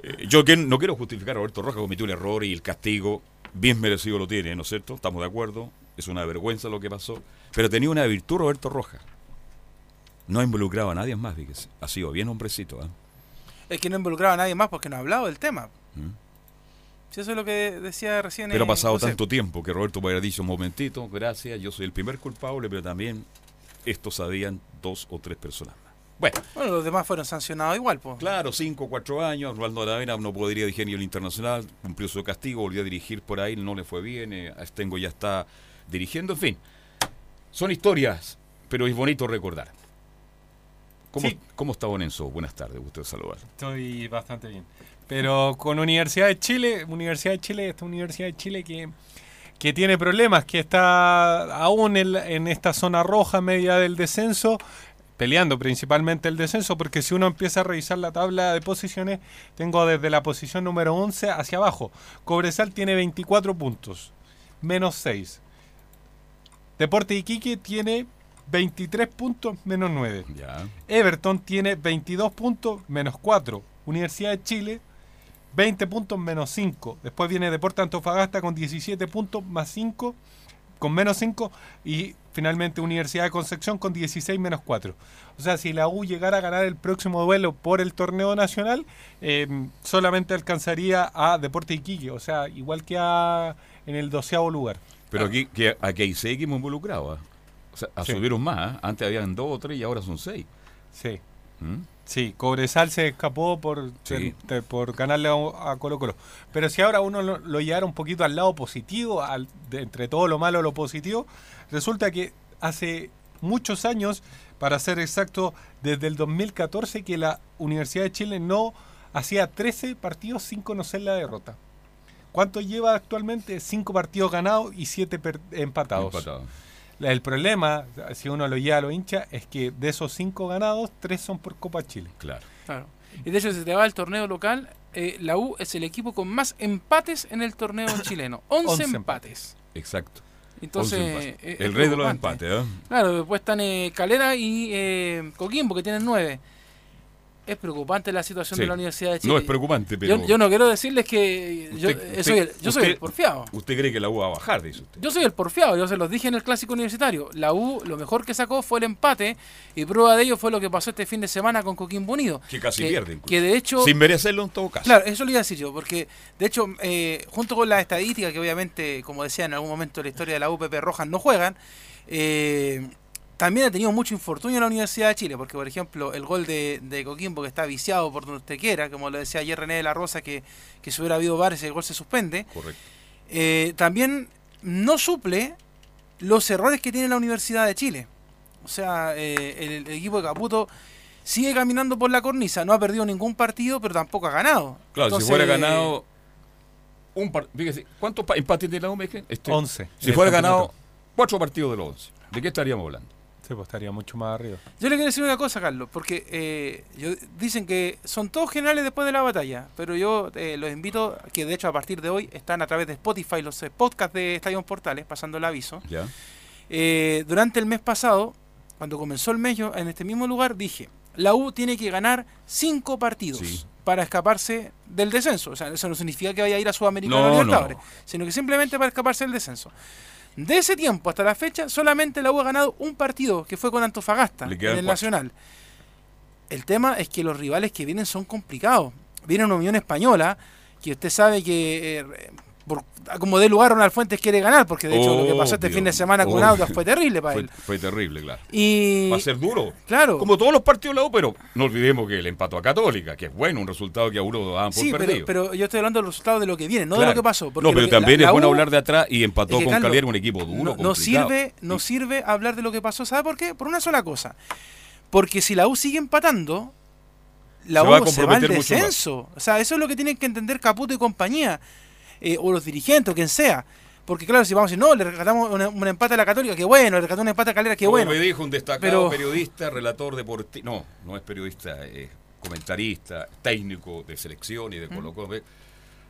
eh, yo no quiero justificar a Roberto Rojas, cometió un error y el castigo bien merecido lo tiene, ¿no es cierto? Estamos de acuerdo, es una vergüenza lo que pasó, pero tenía una virtud Roberto Rojas. No ha involucrado a nadie más, fíjese. Ha sido bien hombrecito. ¿eh? Es que no involucraba a nadie más porque no ha hablado del tema. ¿Mm? Eso es lo que decía recién. Pero ha pasado tanto tiempo que Roberto me dicho un momentito, gracias, yo soy el primer culpable, pero también esto sabían dos o tres personas más. Bueno, bueno, los demás fueron sancionados igual. Pues. Claro, cinco o cuatro años. Osvaldo Aravena no podría dirigir ni el internacional, cumplió su castigo, volvió a dirigir por ahí, no le fue bien. Eh, Estengo ya está dirigiendo. En fin, son historias, pero es bonito recordar. ¿Cómo, ¿cómo está Bonenzo? Buenas tardes, gusto saludar. Estoy bastante bien. Pero con Universidad de Chile, Universidad de Chile, esta Universidad de Chile que, que tiene problemas, que está aún en, esta zona roja media del descenso, peleando principalmente el descenso, porque si uno empieza a revisar la tabla de posiciones, tengo desde la posición número 11 hacia abajo. Cobresal tiene 24 puntos, menos 6. Deporte Iquique tiene 23 puntos, menos 9. Everton tiene 22 puntos, menos 4. Universidad de Chile 20 puntos menos 5. Después viene Deporte Antofagasta con 17 puntos más 5, con menos 5. Y finalmente Universidad de Concepción con 16 menos 4. O sea, si la U llegara a ganar el próximo duelo por el torneo nacional, eh, solamente alcanzaría a Deporte Iquique. O sea, igual que a, en el doceavo lugar. Pero aquí, que, aquí hay seis equipos involucrados. ¿ah? O sea, subieron más. ¿ah? Antes habían dos o tres y ahora son seis. Sí. ¿Mm? Sí, Cobresal se escapó por, por ganarle a, Colo Colo. Pero si ahora uno lo, lo llevara un poquito al lado positivo, al, entre todo lo malo lo positivo, resulta que hace muchos años, para ser exacto, desde el 2014, que la Universidad de Chile no hacía 13 partidos sin conocer la derrota. ¿Cuánto lleva actualmente? 5 partidos ganados y 7 empatados. empatados. El problema, si uno lo lleva a los hinchas, es que de esos cinco ganados, tres son por Copa Chile. Claro. claro. Y de hecho, si te va al torneo local, eh, la U es el equipo con más empates en el torneo chileno. 11, empates. Exacto. Entonces, eh, el rey de los empates. ¿eh? Claro, después están Calera y Coquimbo, que tienen 9 es preocupante la situación de la Universidad de Chile. No es preocupante, pero. Yo, no quiero decirles que. Yo, soy, el, yo soy, el, porfiado. ¿Usted cree que la U va a bajar, dice usted? Yo soy el porfiado, yo se los dije en el clásico universitario. La U lo mejor que sacó fue el empate y prueba de ello fue lo que pasó este fin de semana con Coquimbo Unido. Que casi pierde, Que de hecho. Sin merecerlo en todo caso. Claro, eso lo iba a decir yo, porque de hecho, eh, junto con las estadísticas que obviamente, como decía en algún momento de la historia de la UPP Rojas, no juegan. Eh, también ha tenido mucho infortunio en la Universidad de Chile, porque por ejemplo el gol de, Coquimbo que está viciado por donde usted quiera, como lo decía ayer René de la Rosa, que, que si hubiera habido bares el gol se suspende. Correcto. Eh, también no suple los errores que tiene la Universidad de Chile. O sea, eh, el, equipo de Caputo sigue caminando por la cornisa, no ha perdido ningún partido, pero tampoco ha ganado. Claro, si fuera ganado un partido, ¿cuántos empates tiene la U? Este, 11. Si fuera ganado cuatro partidos de los 11, ¿de qué estaríamos hablando? Sí, pues estaría mucho más arriba. Yo le quiero decir una cosa, Carlos, porque eh, dicen que son todos generales después de la batalla, pero yo eh, los invito, que de hecho a partir de hoy están a través de Spotify los eh, podcasts de Estadio Portales, pasando el aviso. Ya. durante el mes pasado, cuando comenzó el mes, yo en este mismo lugar dije, la U tiene que ganar cinco partidos. Para escaparse del descenso. O sea, eso no significa que vaya a ir a Sudamericana no, Libertadores, sino que simplemente para escaparse del descenso. De ese tiempo hasta la fecha, solamente la U ha ganado un partido, que fue con Antofagasta, en el Nacional. El tema es que los rivales que vienen son complicados. Viene una Unión Española, que usted sabe que eh, como de lugar Ronald Fuentes quiere ganar, porque de hecho lo que pasó este fin de semana con Audas fue terrible para él. Fue terrible, claro. Y... Va a ser duro. Claro. Como todos los partidos de la U, pero no olvidemos que el empató a Católica, que es bueno, un resultado que a uno daban por sí, perdido. Pero, yo estoy hablando del resultado de lo que viene, no de lo que pasó. no, pero también es bueno hablar de atrás y empató con Calier, un equipo duro. No, sirve, no sirve hablar de lo que pasó, ¿sabe por qué? Por una sola cosa. Porque si la U sigue empatando, la U se va al descenso. O sea, eso es lo que tienen que entender Caputo y compañía. Eh, o los dirigentes, o quien sea. Porque claro, si vamos a decir, no, le rescatamos un, empate a la Católica, qué bueno, le rescatamos un empate a Calera, qué bueno. me dijo un destacado periodista, relator deportivo, no, no es periodista, es comentarista, técnico de selección y de Colo Colo.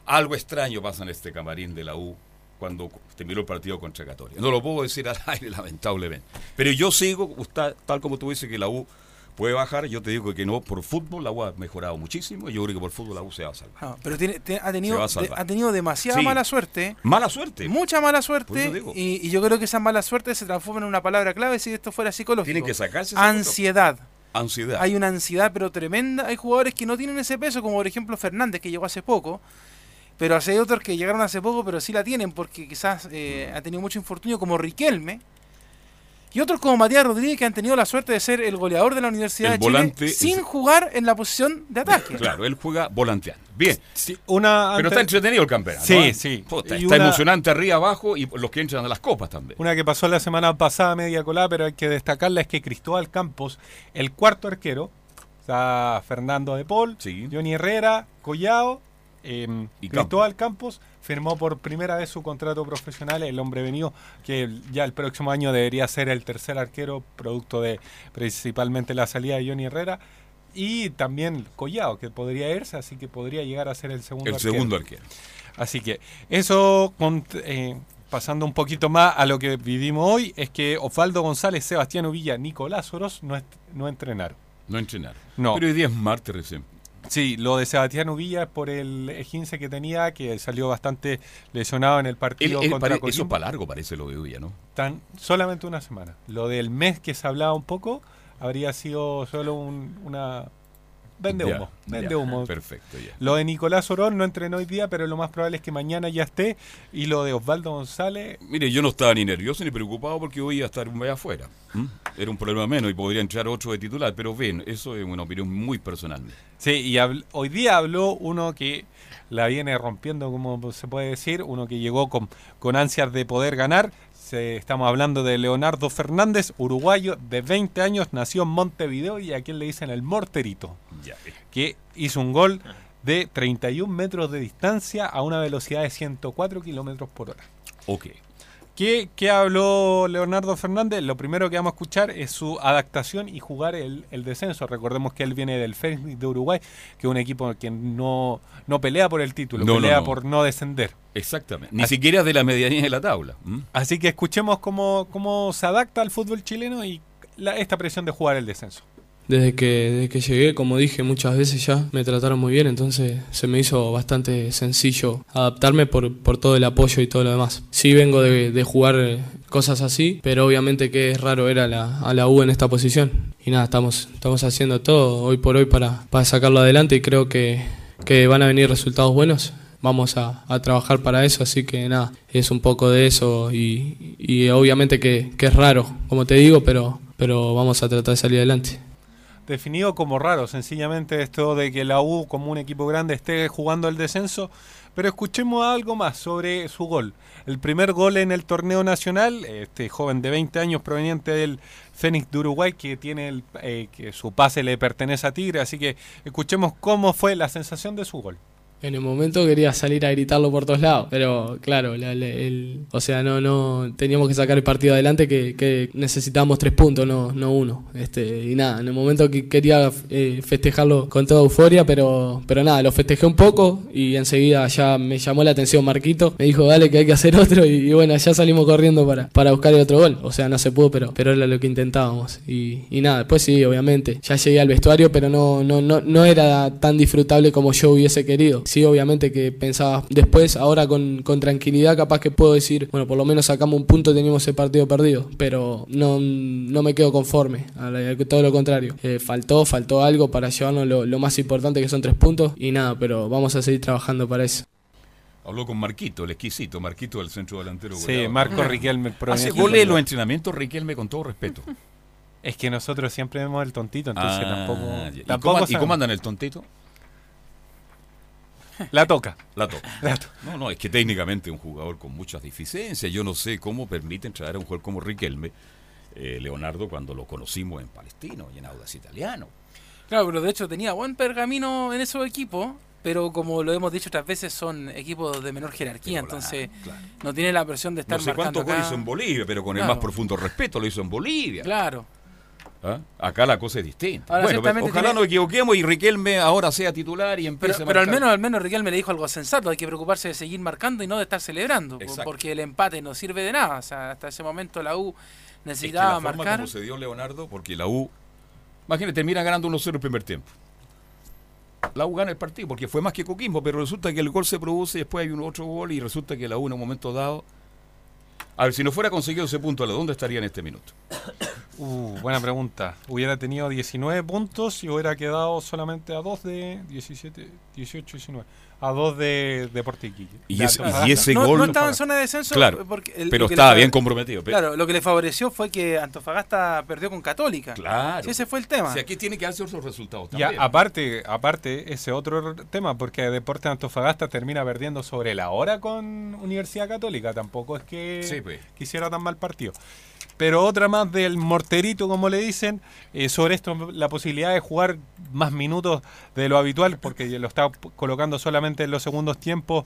Algo extraño pasa en este camarín de la U cuando terminó el partido contra Católica. No lo puedo decir al aire, lamentablemente. Pero yo sigo, tal como tú dices, que la U puede bajar. Yo te digo que no, por fútbol la U ha mejorado muchísimo y yo creo que por fútbol la U se va a salvar. Pero tiene, ha, tenido, ha tenido demasiada mala suerte. Mala suerte. Mucha mala suerte. Y, yo creo que esa mala suerte se transforma en una palabra clave si esto fuera psicológico. Tienen que sacarse. Ansiedad. Ansiedad. Hay una ansiedad pero tremenda. Hay jugadores que no tienen ese peso, como por ejemplo Fernández, que llegó hace poco. Pero hay otros que llegaron hace poco, pero sí la tienen porque quizás eh, ha tenido mucho infortunio, como Riquelme, y otros como Matías Rodríguez que han tenido la suerte de ser el goleador de la Universidad de Chile sin jugar en la posición de ataque. Claro, él juega volanteando. Bien. una Pero está entretenido el campeonato. Sí, ¿eh? sí. está emocionante arriba abajo y los que entran a las copas también. Una que pasó la semana pasada media colada, pero hay que destacarla es que Cristóbal Campos, el cuarto arquero, está Fernando de Paul, Johnny Herrera, Collao, eh, y Cristóbal Campos firmó por primera vez su contrato profesional, el hombre venido, que ya el próximo año debería ser el tercer arquero, producto de principalmente la salida de Johnny Herrera. Y también Collado, que podría irse, así que podría llegar a ser el segundo el segundo arquero. Así que eso, eh, pasando un poquito más a lo que vivimos hoy, es que Osvaldo González, Sebastián Uvilla, Nicolás Oroz no, no entrenaron. No entrenaron. No. Pero hoy día es martes recién. Sí, lo de Sebastián Uvilla es por el 15 que tenía, que salió bastante lesionado en el partido contra Eso para largo parece lo de Uvilla, ¿no? Tan, solamente una semana. Lo del mes que se hablaba un poco habría sido solo una Vende humo, vende humo. Perfecto, ya. Lo de Nicolás Orón no entrenó hoy día, pero lo más probable es que mañana ya esté. Y lo de Osvaldo González. Mire, yo no estaba ni nervioso ni preocupado porque hoy iba a estar un afuera. Era un problema menos y podría entrar otro de titular, pero bien, eso es una opinión muy personal. Sí, y hoy día habló uno que la viene rompiendo, como se puede decir, uno que llegó con, con ansias de poder ganar, estamos hablando de Leonardo Fernández, uruguayo de 20 años, nació en Montevideo y a quien le dicen el Morterito, que hizo un gol de 31 metros de distancia a una velocidad de 104 kilómetros por hora. Ok. ¿Qué, habló Leonardo Fernández? Lo primero que vamos a escuchar es su adaptación y jugar el, descenso. Recordemos que él viene del Fénix de Uruguay, que es un equipo que no, no pelea por el título, pelea por no descender. Exactamente. Ni siquiera de la medianía de la tabla. Así que escuchemos cómo, cómo se adapta al fútbol chileno y esta presión de jugar el descenso. Desde que, desde que llegué, como dije muchas veces ya, me trataron muy bien, entonces se me hizo bastante sencillo adaptarme por, por todo el apoyo y todo lo demás. Sí vengo de, de jugar eh, cosas así, pero obviamente que es raro ver a la, a la U en esta posición. Y nada, estamos, estamos haciendo todo hoy por hoy para, para sacarlo adelante y creo que, que van a venir resultados buenos vamos a, a, trabajar para eso, así que nada, es un poco de eso y, y obviamente que, que, es raro, como te digo, pero, pero vamos a tratar de salir adelante definido como raro, sencillamente esto de que la U como un equipo grande esté jugando el descenso, pero escuchemos algo más sobre su gol. El primer gol en el torneo nacional, este joven de 20 años proveniente del Fénix de Uruguay que tiene el, eh, que su pase le pertenece a Tigre, así que escuchemos cómo fue la sensación de su gol. En el momento quería salir a gritarlo por todos lados, pero claro, el, o sea, no, no teníamos que sacar el partido adelante que, que necesitábamos tres puntos, no, no uno. Este, y nada, en el momento que quería eh, festejarlo con toda euforia, pero, pero nada, lo festejé un poco y enseguida ya me llamó la atención Marquito, me dijo dale que hay que hacer otro y, bueno, ya salimos corriendo para, para buscar el otro gol. O sea, no se pudo, pero, pero era lo que intentábamos. Y, y nada, después sí, obviamente, ya llegué al vestuario, pero no, no, no, no era tan disfrutable como yo hubiese querido sí, obviamente que pensaba después, ahora con, tranquilidad, capaz que puedo decir, bueno, por lo menos sacamos un punto, teníamos ese partido perdido, pero no, no me quedo conforme, todo lo contrario. Eh, faltó, faltó algo para llevarnos lo, más importante que son tres puntos y nada, pero vamos a seguir trabajando para eso. Habló con Marquito, el exquisito, Marquito del centro delantero. Sí, Marco Riquelme. Hace goles los entrenamientos Riquelme con todo respeto. Es que nosotros siempre vemos el tontito, entonces ah, tampoco... ¿Y, tampoco ¿Y cómo andan el tontito? La toca. La toca. No, no, es que técnicamente un jugador con muchas deficiencias. Yo no sé cómo permiten traer a un jugador como Riquelme, eh, Leonardo, cuando lo conocimos en Palestino y en Audas Italiano. Claro, pero de hecho tenía buen pergamino en esos equipos, pero como lo hemos dicho otras veces, son equipos de menor jerarquía, entonces no tiene la presión de estar no sé cuánto lo hizo en Bolivia, pero con el más profundo respeto lo hizo en Bolivia. Claro. ¿Ah? Acá la cosa es distinta. bueno, ojalá nos equivoquemos y Riquelme ahora sea titular y empiece pero, pero al menos al menos Riquelme le dijo algo sensato, hay que preocuparse de seguir marcando y no de estar celebrando, porque el empate no sirve de nada. O sea, hasta ese momento la U necesitaba es la marcar. como se dio Leonardo, porque la U, imagínate, termina ganando 1-0 el primer tiempo. La U gana el partido porque fue más que Coquimbo, pero resulta que el gol se produce, y después hay un otro gol y resulta que la U en un momento dado a ver, si no fuera conseguido ese punto, ¿a dónde estaría en este minuto? Uh, buena pregunta. Hubiera tenido 19 puntos y hubiera quedado solamente a 2 de 17, 18, 19 a dos de, de Y, ese, gol. No estaba en zona de descenso, claro, pero estaba bien comprometido. Claro, lo que le favoreció fue que Antofagasta perdió con Católica. Claro. ese fue el tema. Si aquí tiene que hacer otros resultados también. aparte, aparte, ese otro tema, porque Deporte Antofagasta termina perdiendo sobre la hora con Universidad Católica. Tampoco es que pues. quisiera tan mal partido. Pero otra más del morterito, como le dicen, eh, sobre esto, la posibilidad de jugar más minutos de lo habitual, porque lo está colocando solamente en los segundos tiempos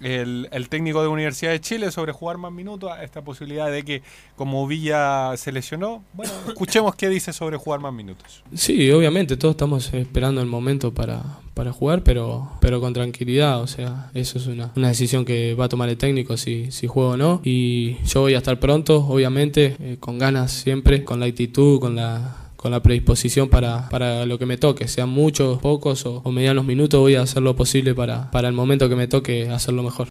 el, técnico de Universidad de Chile sobre jugar más minutos, esta posibilidad de que como Villa se lesionó, bueno, escuchemos qué dice sobre jugar más minutos. Sí, obviamente, todos estamos esperando el momento para, para jugar, pero, pero con tranquilidad, o sea, eso es una, una decisión que va a tomar el técnico si, si juego o no, y yo voy a estar pronto, obviamente, eh, con ganas siempre, con la actitud, con la con la predisposición para, para lo que me toque, sean muchos, pocos o, medianos minutos, voy a hacer lo posible para, para el momento que me toque hacerlo mejor.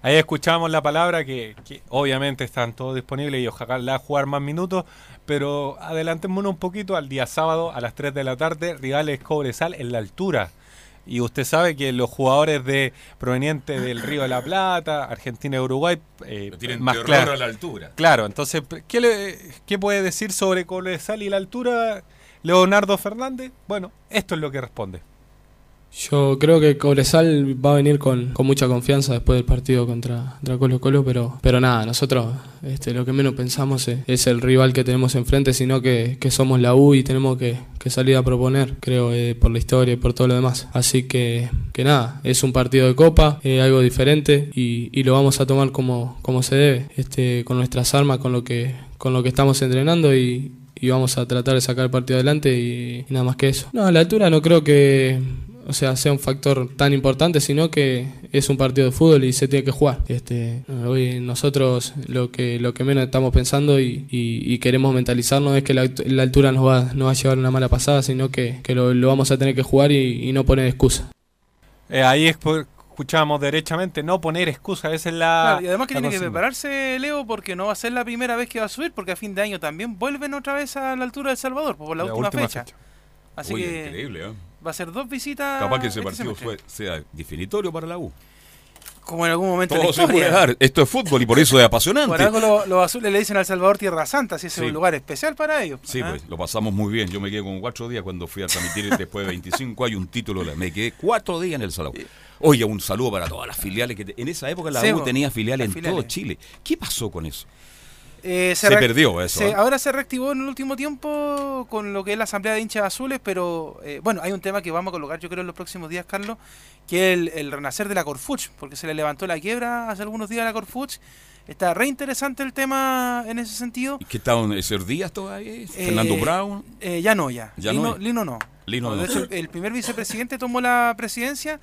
Ahí escuchamos la palabra que, obviamente están todos disponibles y ojalá jugar más minutos, pero adelantémonos un poquito al día sábado a las 3 de la tarde, Rivales Cobresal en la altura y usted sabe que los jugadores de provenientes del Río de la Plata, Argentina y Uruguay eh, tienen más claro a la altura. Claro, entonces, ¿qué, le, ¿qué puede decir sobre Colesal y la altura Leonardo Fernández? Bueno, esto es lo que responde. Yo creo que Cobresal va a venir con, con mucha confianza después del partido contra, contra, Colo Colo, pero, pero nada, nosotros este, lo que menos pensamos es, el rival que tenemos enfrente, sino que, que somos la U y tenemos que, que salir a proponer, creo, eh, por la historia y por todo lo demás. Así que, que nada, es un partido de copa, eh, algo diferente y, y, lo vamos a tomar como, como se debe, este, con nuestras armas, con lo que, con lo que estamos entrenando y, y vamos a tratar de sacar el partido adelante y, y nada más que eso. No, a la altura no creo que o sea, sea un factor tan importante, sino que es un partido de fútbol y se tiene que jugar. Este, hoy nosotros lo que, lo que menos estamos pensando y, y, queremos mentalizarnos es que la, la, altura nos va, nos va a llevar una mala pasada, sino que, que lo, lo, vamos a tener que jugar y, y no poner excusa. Eh, ahí escuchamos derechamente, no poner excusa, esa es la... Claro, y además que tiene que prepararse Leo porque no va a ser la primera vez que va a subir, porque a fin de año también vuelven otra vez a la altura de Salvador, por la, la última, última, fecha. fecha. Así Uy, que... increíble, ¿eh? Va a ser dos visitas. Capaz que ese partido fue, sea definitorio para la U. Como en algún momento Todo se puede dar. Esto es fútbol y por eso es apasionante. Por algo los lo azules le dicen al Salvador Tierra Santa, si es sí. un lugar especial para ellos. Sí, ¿eh? pues lo pasamos muy bien. Yo me quedé con cuatro días cuando fui a transmitir después de 25 hay un título. Me quedé cuatro días en el Salvador. Oye, un saludo para todas las filiales. que En esa época la sí, U tenía filiales en filiales. todo Chile. ¿Qué pasó con eso? Eh, se, se perdió eso. Se, ¿eh? Ahora se reactivó en el último tiempo con lo que es la asamblea de hinchas azules, pero eh, bueno, hay un tema que vamos a colocar yo creo en los próximos días, Carlos, que es el, el renacer de la Corfuch, porque se le levantó la quiebra hace algunos días a la Corfuch. Está re interesante el tema en ese sentido. ¿Y qué estaban esos días todavía? ¿Fernando Brown? Eh, ya no, ya. ¿Ya Lino, no? Lino no. Lino de no. hecho, el primer vicepresidente tomó la presidencia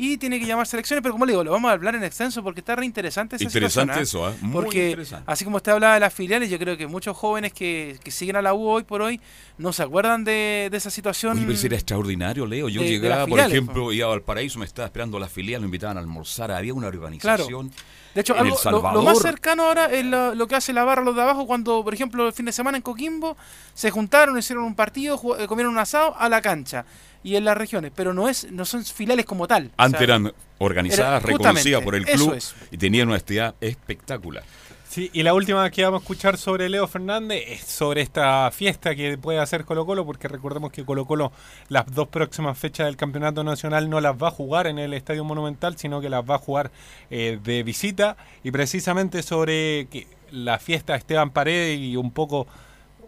y tiene que llamarse elecciones, pero como le digo, lo vamos a hablar en extenso porque está re interesante esa Interesante situación, eso, ¿eh? Muy porque interesante. así como usted hablaba de las filiales, yo creo que muchos jóvenes que, que siguen a la U hoy por hoy no se acuerdan de, de esa situación. Oye, pero era extraordinario, Leo. Yo de- de llegaba, por ejemplo, iba a Valparaíso, me estaba esperando la filial, me invitaban a almorzar, había una organización. De hecho, algo- lo- más cercano ahora es lo, lo que hace la barra los de abajo cuando, por ejemplo, el fin de semana en Coquimbo se juntaron, hicieron un partido, eh, comieron un asado a la cancha y en las regiones, pero no es no son filiales como tal. O Antes sea, eran organizadas, era- reconocidas por el club es. y tenían una actividad espectacular. Sí, y la última que vamos a escuchar sobre Leo Fernández es sobre esta fiesta que puede hacer Colo Colo, porque recordemos que Colo Colo las dos próximas fechas del Campeonato Nacional no las va a jugar en el Estadio Monumental, sino que las va a jugar eh, de visita, y precisamente sobre que la fiesta de Esteban Paredes y un poco,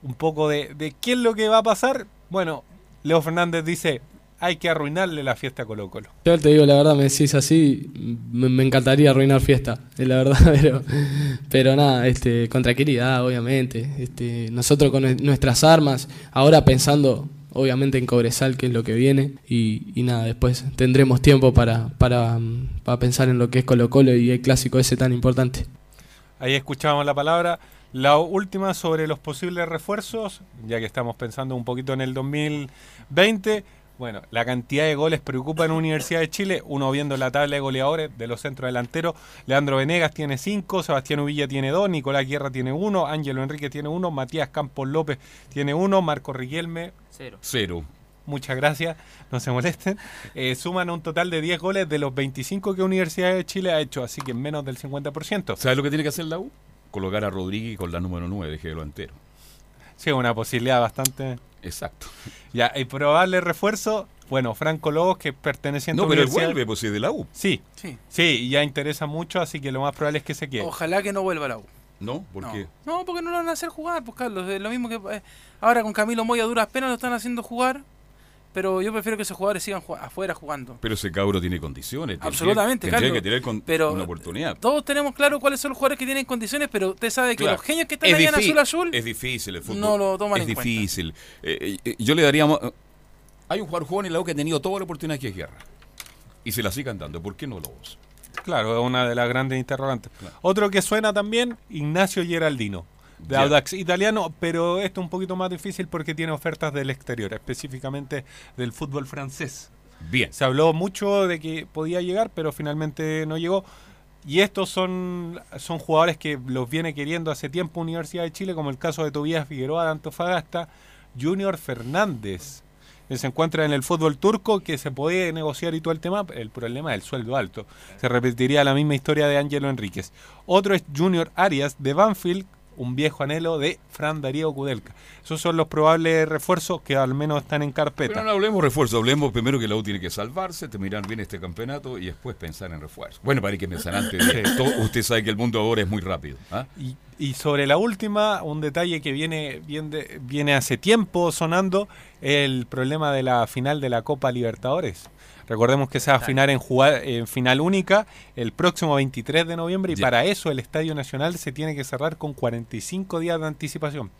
un poco de, de qué es lo que va a pasar, bueno, Leo Fernández dice, hay que arruinarle la fiesta a Colo Colo. Yo te digo la verdad, me decís así, me, me encantaría arruinar fiesta, es la verdad, pero, pero nada, este, con tranquilidad, obviamente. Este, nosotros con nue- nuestras armas, ahora pensando obviamente en Cobresal, que es lo que viene, y, y nada, después tendremos tiempo para, para, para pensar en lo que es Colo Colo y el clásico ese tan importante. Ahí escuchamos la palabra. La última sobre los posibles refuerzos, ya que estamos pensando un poquito en el 2020. Bueno, la cantidad de goles preocupa en Universidad de Chile. Uno viendo la tabla de goleadores de los centros delanteros. Leandro Venegas tiene 5, Sebastián Uvilla tiene 2, Nicolás Guerra tiene 1, Ángelo Enrique tiene 1, Matías Campos López tiene 1, Marco Riquelme, Cero. Cero. muchas gracias, no se molesten. Eh, suman un total de 10 goles de los 25 que Universidad de Chile ha hecho, así que menos del 50%. ¿Sabes lo que tiene que hacer la U? Colocar a Rodríguez con la número 9 de entero. Sí, una posibilidad bastante... Exacto. Ya, y probable refuerzo, bueno, Franco Lobos, que perteneciente No, a pero él vuelve, pues es de la U. Sí, Sí. sí, y ya interesa mucho, así que lo más probable es que se quede. Ojalá que no vuelva a la U. ¿No? ¿Por no. qué? No, porque no lo van a hacer jugar, pues Carlos. Es lo mismo que eh, ahora con Camilo Moya a duras penas lo están haciendo jugar, pero yo prefiero que esos jugadores sigan ju- afuera jugando. Pero ese cabro tiene condiciones. tendría- Absolutamente, tendría Carlos, que tener con- pero- una oportunidad. Todos tenemos claro cuáles son los jugadores que tienen condiciones, pero usted sabe que Claro. los genios que están Es allá en difí- azul azul Es difícil el fútbol. no lo toman Es en cuenta. difícil. Eh, eh, yo le daría. mo- Hay un jugador joven en la U que ha tenido toda la oportunidad que es guerra. Y se la sigan dando. ¿Por qué no Lobos? Claro, es una de las grandes interrogantes. Claro. Otro que suena también, Ignacio Geraldino, de. Audax italiano, pero esto es un poquito más difícil porque tiene ofertas del exterior, específicamente del fútbol francés. Bien. Se habló mucho de que podía llegar, pero finalmente no llegó. Y estos son, son jugadores que los viene queriendo hace tiempo Universidad de Chile, como el caso de Tobías Figueroa de Antofagasta, Junior Fernández. que Se encuentra en el fútbol turco que se puede negociar y todo el tema. El problema es el sueldo alto. Se repetiría la misma historia de Ángelo Enríquez. Otro es Junior Arias de Banfield, un viejo anhelo de Fran Darío Kudelka. Esos son los probables refuerzos que al menos están en carpeta. Pero no hablemos refuerzo, hablemos primero que la U tiene que salvarse, terminar bien este campeonato y después pensar en refuerzo. Bueno, para que pensar antes. usted sabe que el mundo ahora es muy rápido. ¿ah? Y, sobre la última, un detalle que viene, viene, viene hace tiempo sonando, el problema de la final de la Copa Libertadores. Recordemos que se va a afinar en, jugar, en final única el próximo 23 de noviembre y para eso el Estadio Nacional se tiene que cerrar con 45 días de anticipación.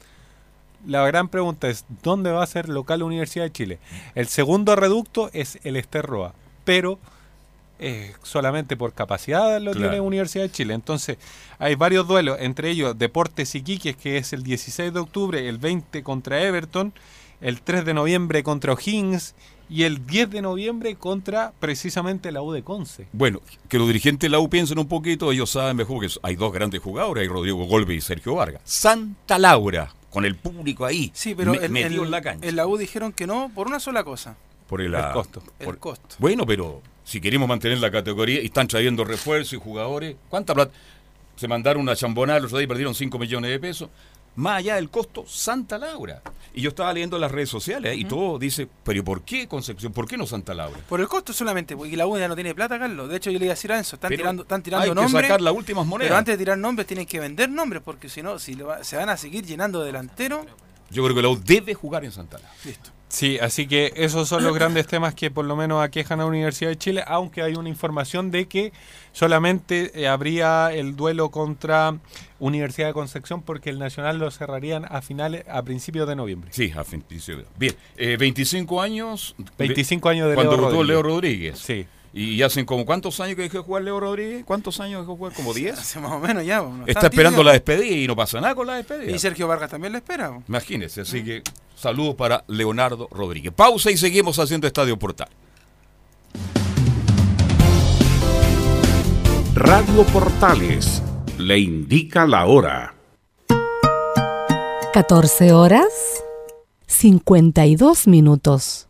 La gran pregunta es, ¿dónde va a ser local la Universidad de Chile? El segundo reducto es el Esterroa, pero eh, solamente por capacidad lo tiene Universidad de Chile. Entonces, hay varios duelos, entre ellos Deportes Iquiques, que es el 16 de octubre, el 20 contra Everton, el 3 de noviembre contra O'Higgins y el 10 de noviembre contra precisamente la U de Conce. Bueno, que los dirigentes de la U piensen un poquito, ellos saben mejor que hay dos grandes jugadores, hay Rodrigo Golbe y Sergio Vargas. Santa Laura, con el público ahí, sí, pero en, la cancha. En la U dijeron que no por una sola cosa. Por el, costo. el costo. Bueno, pero si queremos mantener la categoría y están trayendo refuerzos y jugadores, ¿cuánta plata? Se mandaron una chambonada los otros perdieron 5 millones de pesos más allá del costo, Santa Laura. Y yo estaba leyendo las redes sociales y todo dice, pero ¿por qué Concepción? ¿Por qué no Santa Laura? Por el costo solamente, porque la U no tiene plata, Carlos. De hecho, yo le iba a decir a Enzo, están tirando, están tirando hay nombres. Que sacar las últimas monedas. Pero antes de tirar nombres tienen que vender nombres, porque si no, si se van a seguir llenando delantero. Yo creo que la U debe jugar en Santa Laura. Listo. Sí, así que esos son los grandes temas que por lo menos aquejan a la Universidad de Chile, aunque hay una información de que solamente eh, habría el duelo contra Universidad de Concepción porque el Nacional lo cerrarían a finales, a principios de noviembre. Sí, a principios de Bien, eh, 25 años. 25 años de cuando Leo Rodríguez. Leo Rodríguez. Sí. ¿Y hacen como cuántos años que dejó de jugar Leo Rodríguez? ¿Cuántos años dejó de jugar? ¿Como 10? Hace más o menos ya. está esperando la despedida y no pasa nada con la despedida. Y Sergio Vargas también la espera. Imagínese, así que saludos para Leonardo Rodríguez. Pausa y seguimos haciendo Estadio Portal. Radio Portales le indica la hora. 14 horas 52 minutos.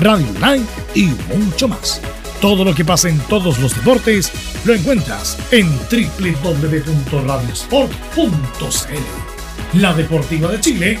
radio online y mucho más. Todo lo que pasa en todos los deportes lo encuentras en www.radiosport.cl. La Deportiva de Chile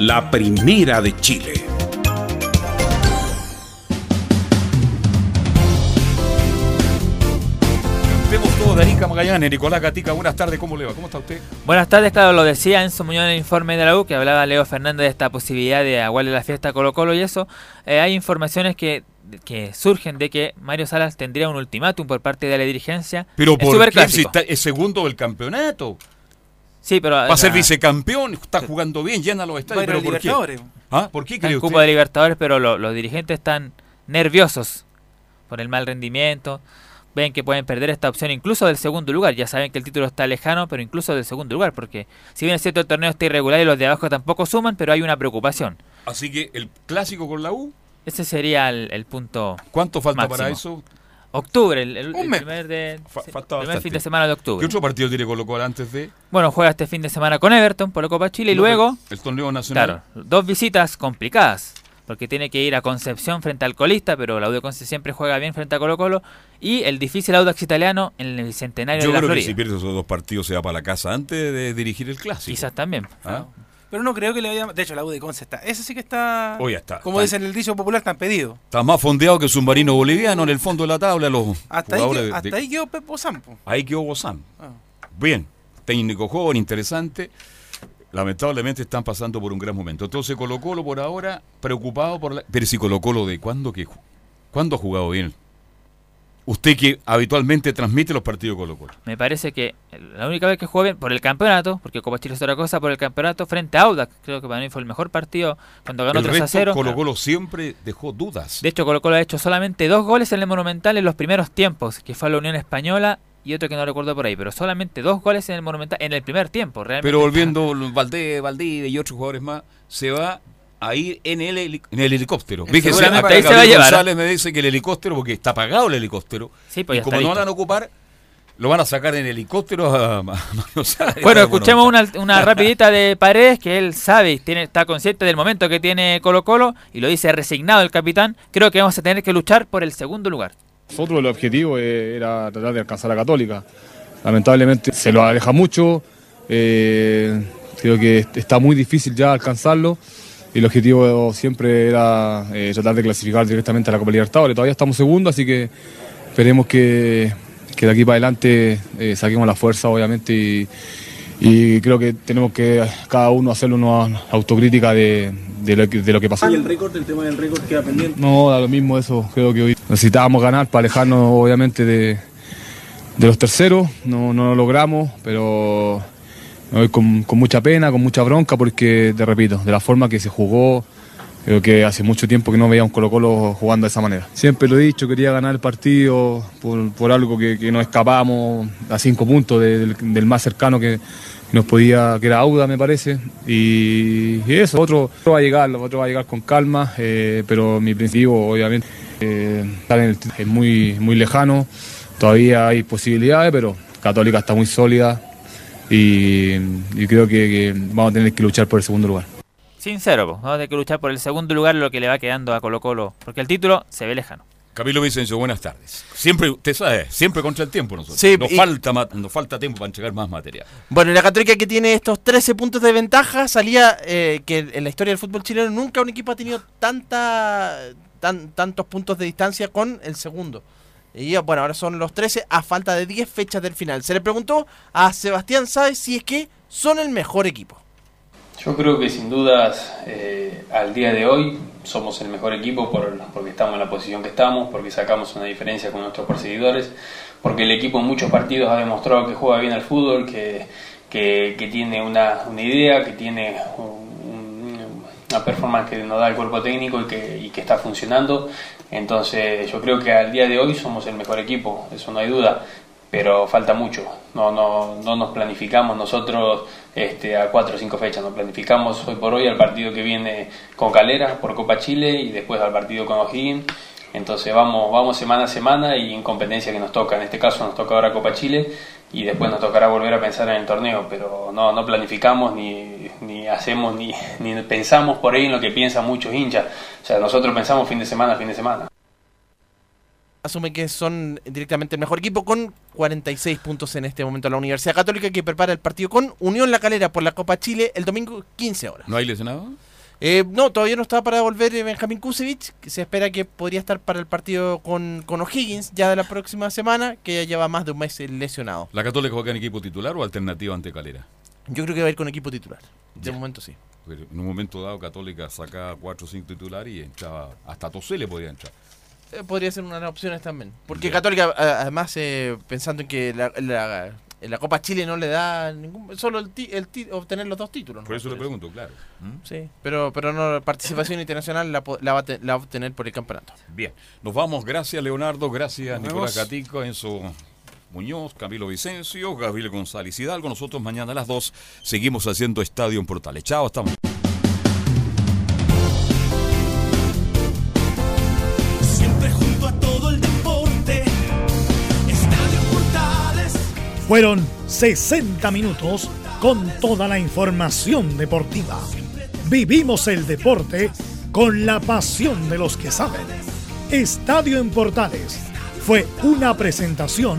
la primera de Chile. Vemos todo de Arica Magallanes. Nicolás Gatica, buenas tardes, ¿cómo le va? ¿Cómo está usted? Buenas tardes, claro, lo decía en su Muñoz en el informe de la U, que hablaba Leo Fernández de esta posibilidad de aguarle la fiesta Colo Colo y eso. Eh, hay informaciones que que surgen de que Mario Salas tendría un ultimátum por parte de la dirigencia. Pero por qué si está, es segundo del campeonato. Sí, pero. Va a ser vicecampeón, está jugando bien, llena los estadios. pero ¿por qué? ¿Ah? ¿Por qué cree usted? de Libertadores, pero los dirigentes están nerviosos por el mal rendimiento. Ven que pueden perder esta opción incluso del segundo lugar. Ya saben que el título está lejano, pero incluso del segundo lugar, porque si bien es cierto el torneo está irregular y los de abajo tampoco suman, pero hay una preocupación. Así que el clásico con la U. Ese sería el, punto. ¿Cuánto falta para eso? Octubre, el, primer, de, fin de semana de octubre. ¿Qué otro partido tiene Colo Colo antes de? Bueno, juega este fin de semana con Everton por la Copa Chile y luego... El torneo nacional. Claro, dos visitas complicadas, porque tiene que ir a Concepción frente al colista, pero la de Conce siempre juega bien frente a Colo Colo, y el difícil Audax italiano en el Bicentenario de la creo que si pierde esos dos partidos se va para la casa antes de dirigir el Clásico. Quizás también. ¿Ah? Pero no creo que le vaya. De hecho, la U de Conce está. Ese sí que está. Hoy está. Como dicen el dicho popular, están pedido. Está más fondeado que el submarino boliviano en el fondo de la tabla. Los hasta ahí, hasta ahí quedó Pepo Sampo. Ahí quedó Bozán. Ah. Bien. Técnico joven, interesante. Lamentablemente están pasando por un gran momento. Entonces Colo Colo por ahora preocupado por la... Pero si Colo Colo de cuándo que... ¿Cuándo ha jugado bien? Usted que habitualmente transmite los partidos Colo Colo. Me parece que la única vez que jugó bien por el campeonato, porque Copa Chile es otra cosa, por el campeonato frente a Audax, creo que para mí fue el mejor partido cuando ganó 3 a 0. Colo Colo siempre dejó dudas. De hecho, Colo Colo ha hecho solamente dos goles en el Monumental en los primeros tiempos, que fue a la Unión Española y otro que no recuerdo por ahí, pero solamente dos goles en el Monumental en el primer tiempo, realmente. Pero volviendo Valdés, Valdés y otros jugadores más, se va a ir en el, en el helicóptero. Fíjese, ahí se va a llevar. ¿eh? González me dice que el helicóptero, porque está apagado el helicóptero, sí, pues y como no van a ocupar, lo van a sacar en helicóptero a, Bueno, escuchemos una, una rapidita de Paredes, que él sabe, tiene, está consciente del momento que tiene Colo Colo, y lo dice resignado el capitán, creo que vamos a tener que luchar por el segundo lugar. Nosotros el objetivo era tratar de alcanzar a Católica. Lamentablemente se lo aleja mucho, eh, creo que está muy difícil ya alcanzarlo y el objetivo siempre era eh, tratar de clasificar directamente a la Copa Libertadores. Todavía estamos segundos, así que esperemos que, de aquí para adelante eh, saquemos la fuerza, obviamente, y, creo que tenemos que cada uno hacer una autocrítica de, lo, que, pasó. ¿Y el récord, el tema del récord queda pendiente? No, da lo mismo eso, creo que hoy necesitábamos ganar para alejarnos, obviamente, de, los terceros, no, no lo logramos, pero con, mucha pena, con mucha bronca, porque, te repito, de la forma que se jugó, creo que hace mucho tiempo que no veía un Colo Colo jugando de esa manera. Siempre lo he dicho, quería ganar el partido por, algo que, que nos escapábamos a cinco puntos del, más cercano que nos podía, que era Auda me parece, y, eso, otro, va a llegar, otro va a llegar con calma, eh, pero mi principio obviamente eh, es muy, muy lejano, todavía hay posibilidades, pero Católica está muy sólida, y, creo que, vamos a tener que luchar por el segundo lugar. Sincero, vamos a tener que luchar por el segundo lugar lo que le va quedando a Colo Colo, porque el título se ve lejano. Camilo Vicencio, buenas tardes. Siempre, usted sabe, siempre contra el tiempo nosotros. nos, falta, nos falta tiempo para entregar más material. Bueno, la Católica que tiene estos 13 puntos de ventaja, salía eh, que en la historia del fútbol chileno nunca un equipo ha tenido tanta, tan, tantos puntos de distancia con el segundo. Y bueno, ahora son los 13 a falta de 10 fechas del final. Se le preguntó a Sebastián Sáez si es que son el mejor equipo. Yo creo que sin dudas eh, al día de hoy somos el mejor equipo por, porque estamos en la posición que estamos, porque sacamos una diferencia con nuestros perseguidores, porque el equipo en muchos partidos ha demostrado que juega bien al fútbol, que, que, tiene una, una, idea, que tiene una performance que nos da el cuerpo técnico y que, y que está funcionando entonces yo creo que al día de hoy somos el mejor equipo, eso no hay duda, pero falta mucho. No, no, no nos planificamos nosotros este, a cuatro o cinco fechas, nos planificamos hoy por hoy al partido que viene con Calera por Copa Chile y después al partido con O'Higgins. Entonces vamos, vamos semana a semana y en competencia que nos toca. En este caso nos toca ahora Copa Chile y después nos tocará volver a pensar en el torneo, pero no, no planificamos ni, hacemos ni, ni pensamos por ahí en lo que piensan muchos hinchas. O sea, nosotros pensamos fin de semana, fin de semana. Asume que son directamente el mejor equipo con 46 puntos en este momento la Universidad Católica que prepara el partido con Unión La Calera por la Copa Chile el domingo 15 horas. ¿No hay lesionado? Eh, no, todavía no está para volver eh, Benjamín Kusevich, que se espera que podría estar para el partido con, con O'Higgins ya de la próxima semana, que ya lleva más de un mes lesionado. ¿La Católica juega en equipo titular o alternativa ante Calera? Yo creo que va a ir con equipo titular. De momento sí. En un momento dado Católica saca 4 o 5 titulares y entraba, hasta Tosé le podía entrar. Eh, podría ser una de las opciones también. Porque Católica, además, pensando en que la, En la Copa Chile no le da ningún, solo el, el obtener los dos títulos. Por eso le pregunto, claro. ¿Mm? Sí, pero, pero no, participación internacional la, la, va a obtener por el campeonato. Bien, nos vamos. Gracias, Leonardo. Gracias, Nicolás Catico, Enzo Muñoz, Camilo Vicencio, Gabriel González Hidalgo. Nosotros mañana a las 2 seguimos haciendo Estadio en Portales. Chao, estamos. Fueron 60 minutos con toda la información deportiva. Vivimos el deporte con la pasión de los que saben. Estadio en Portales fue una presentación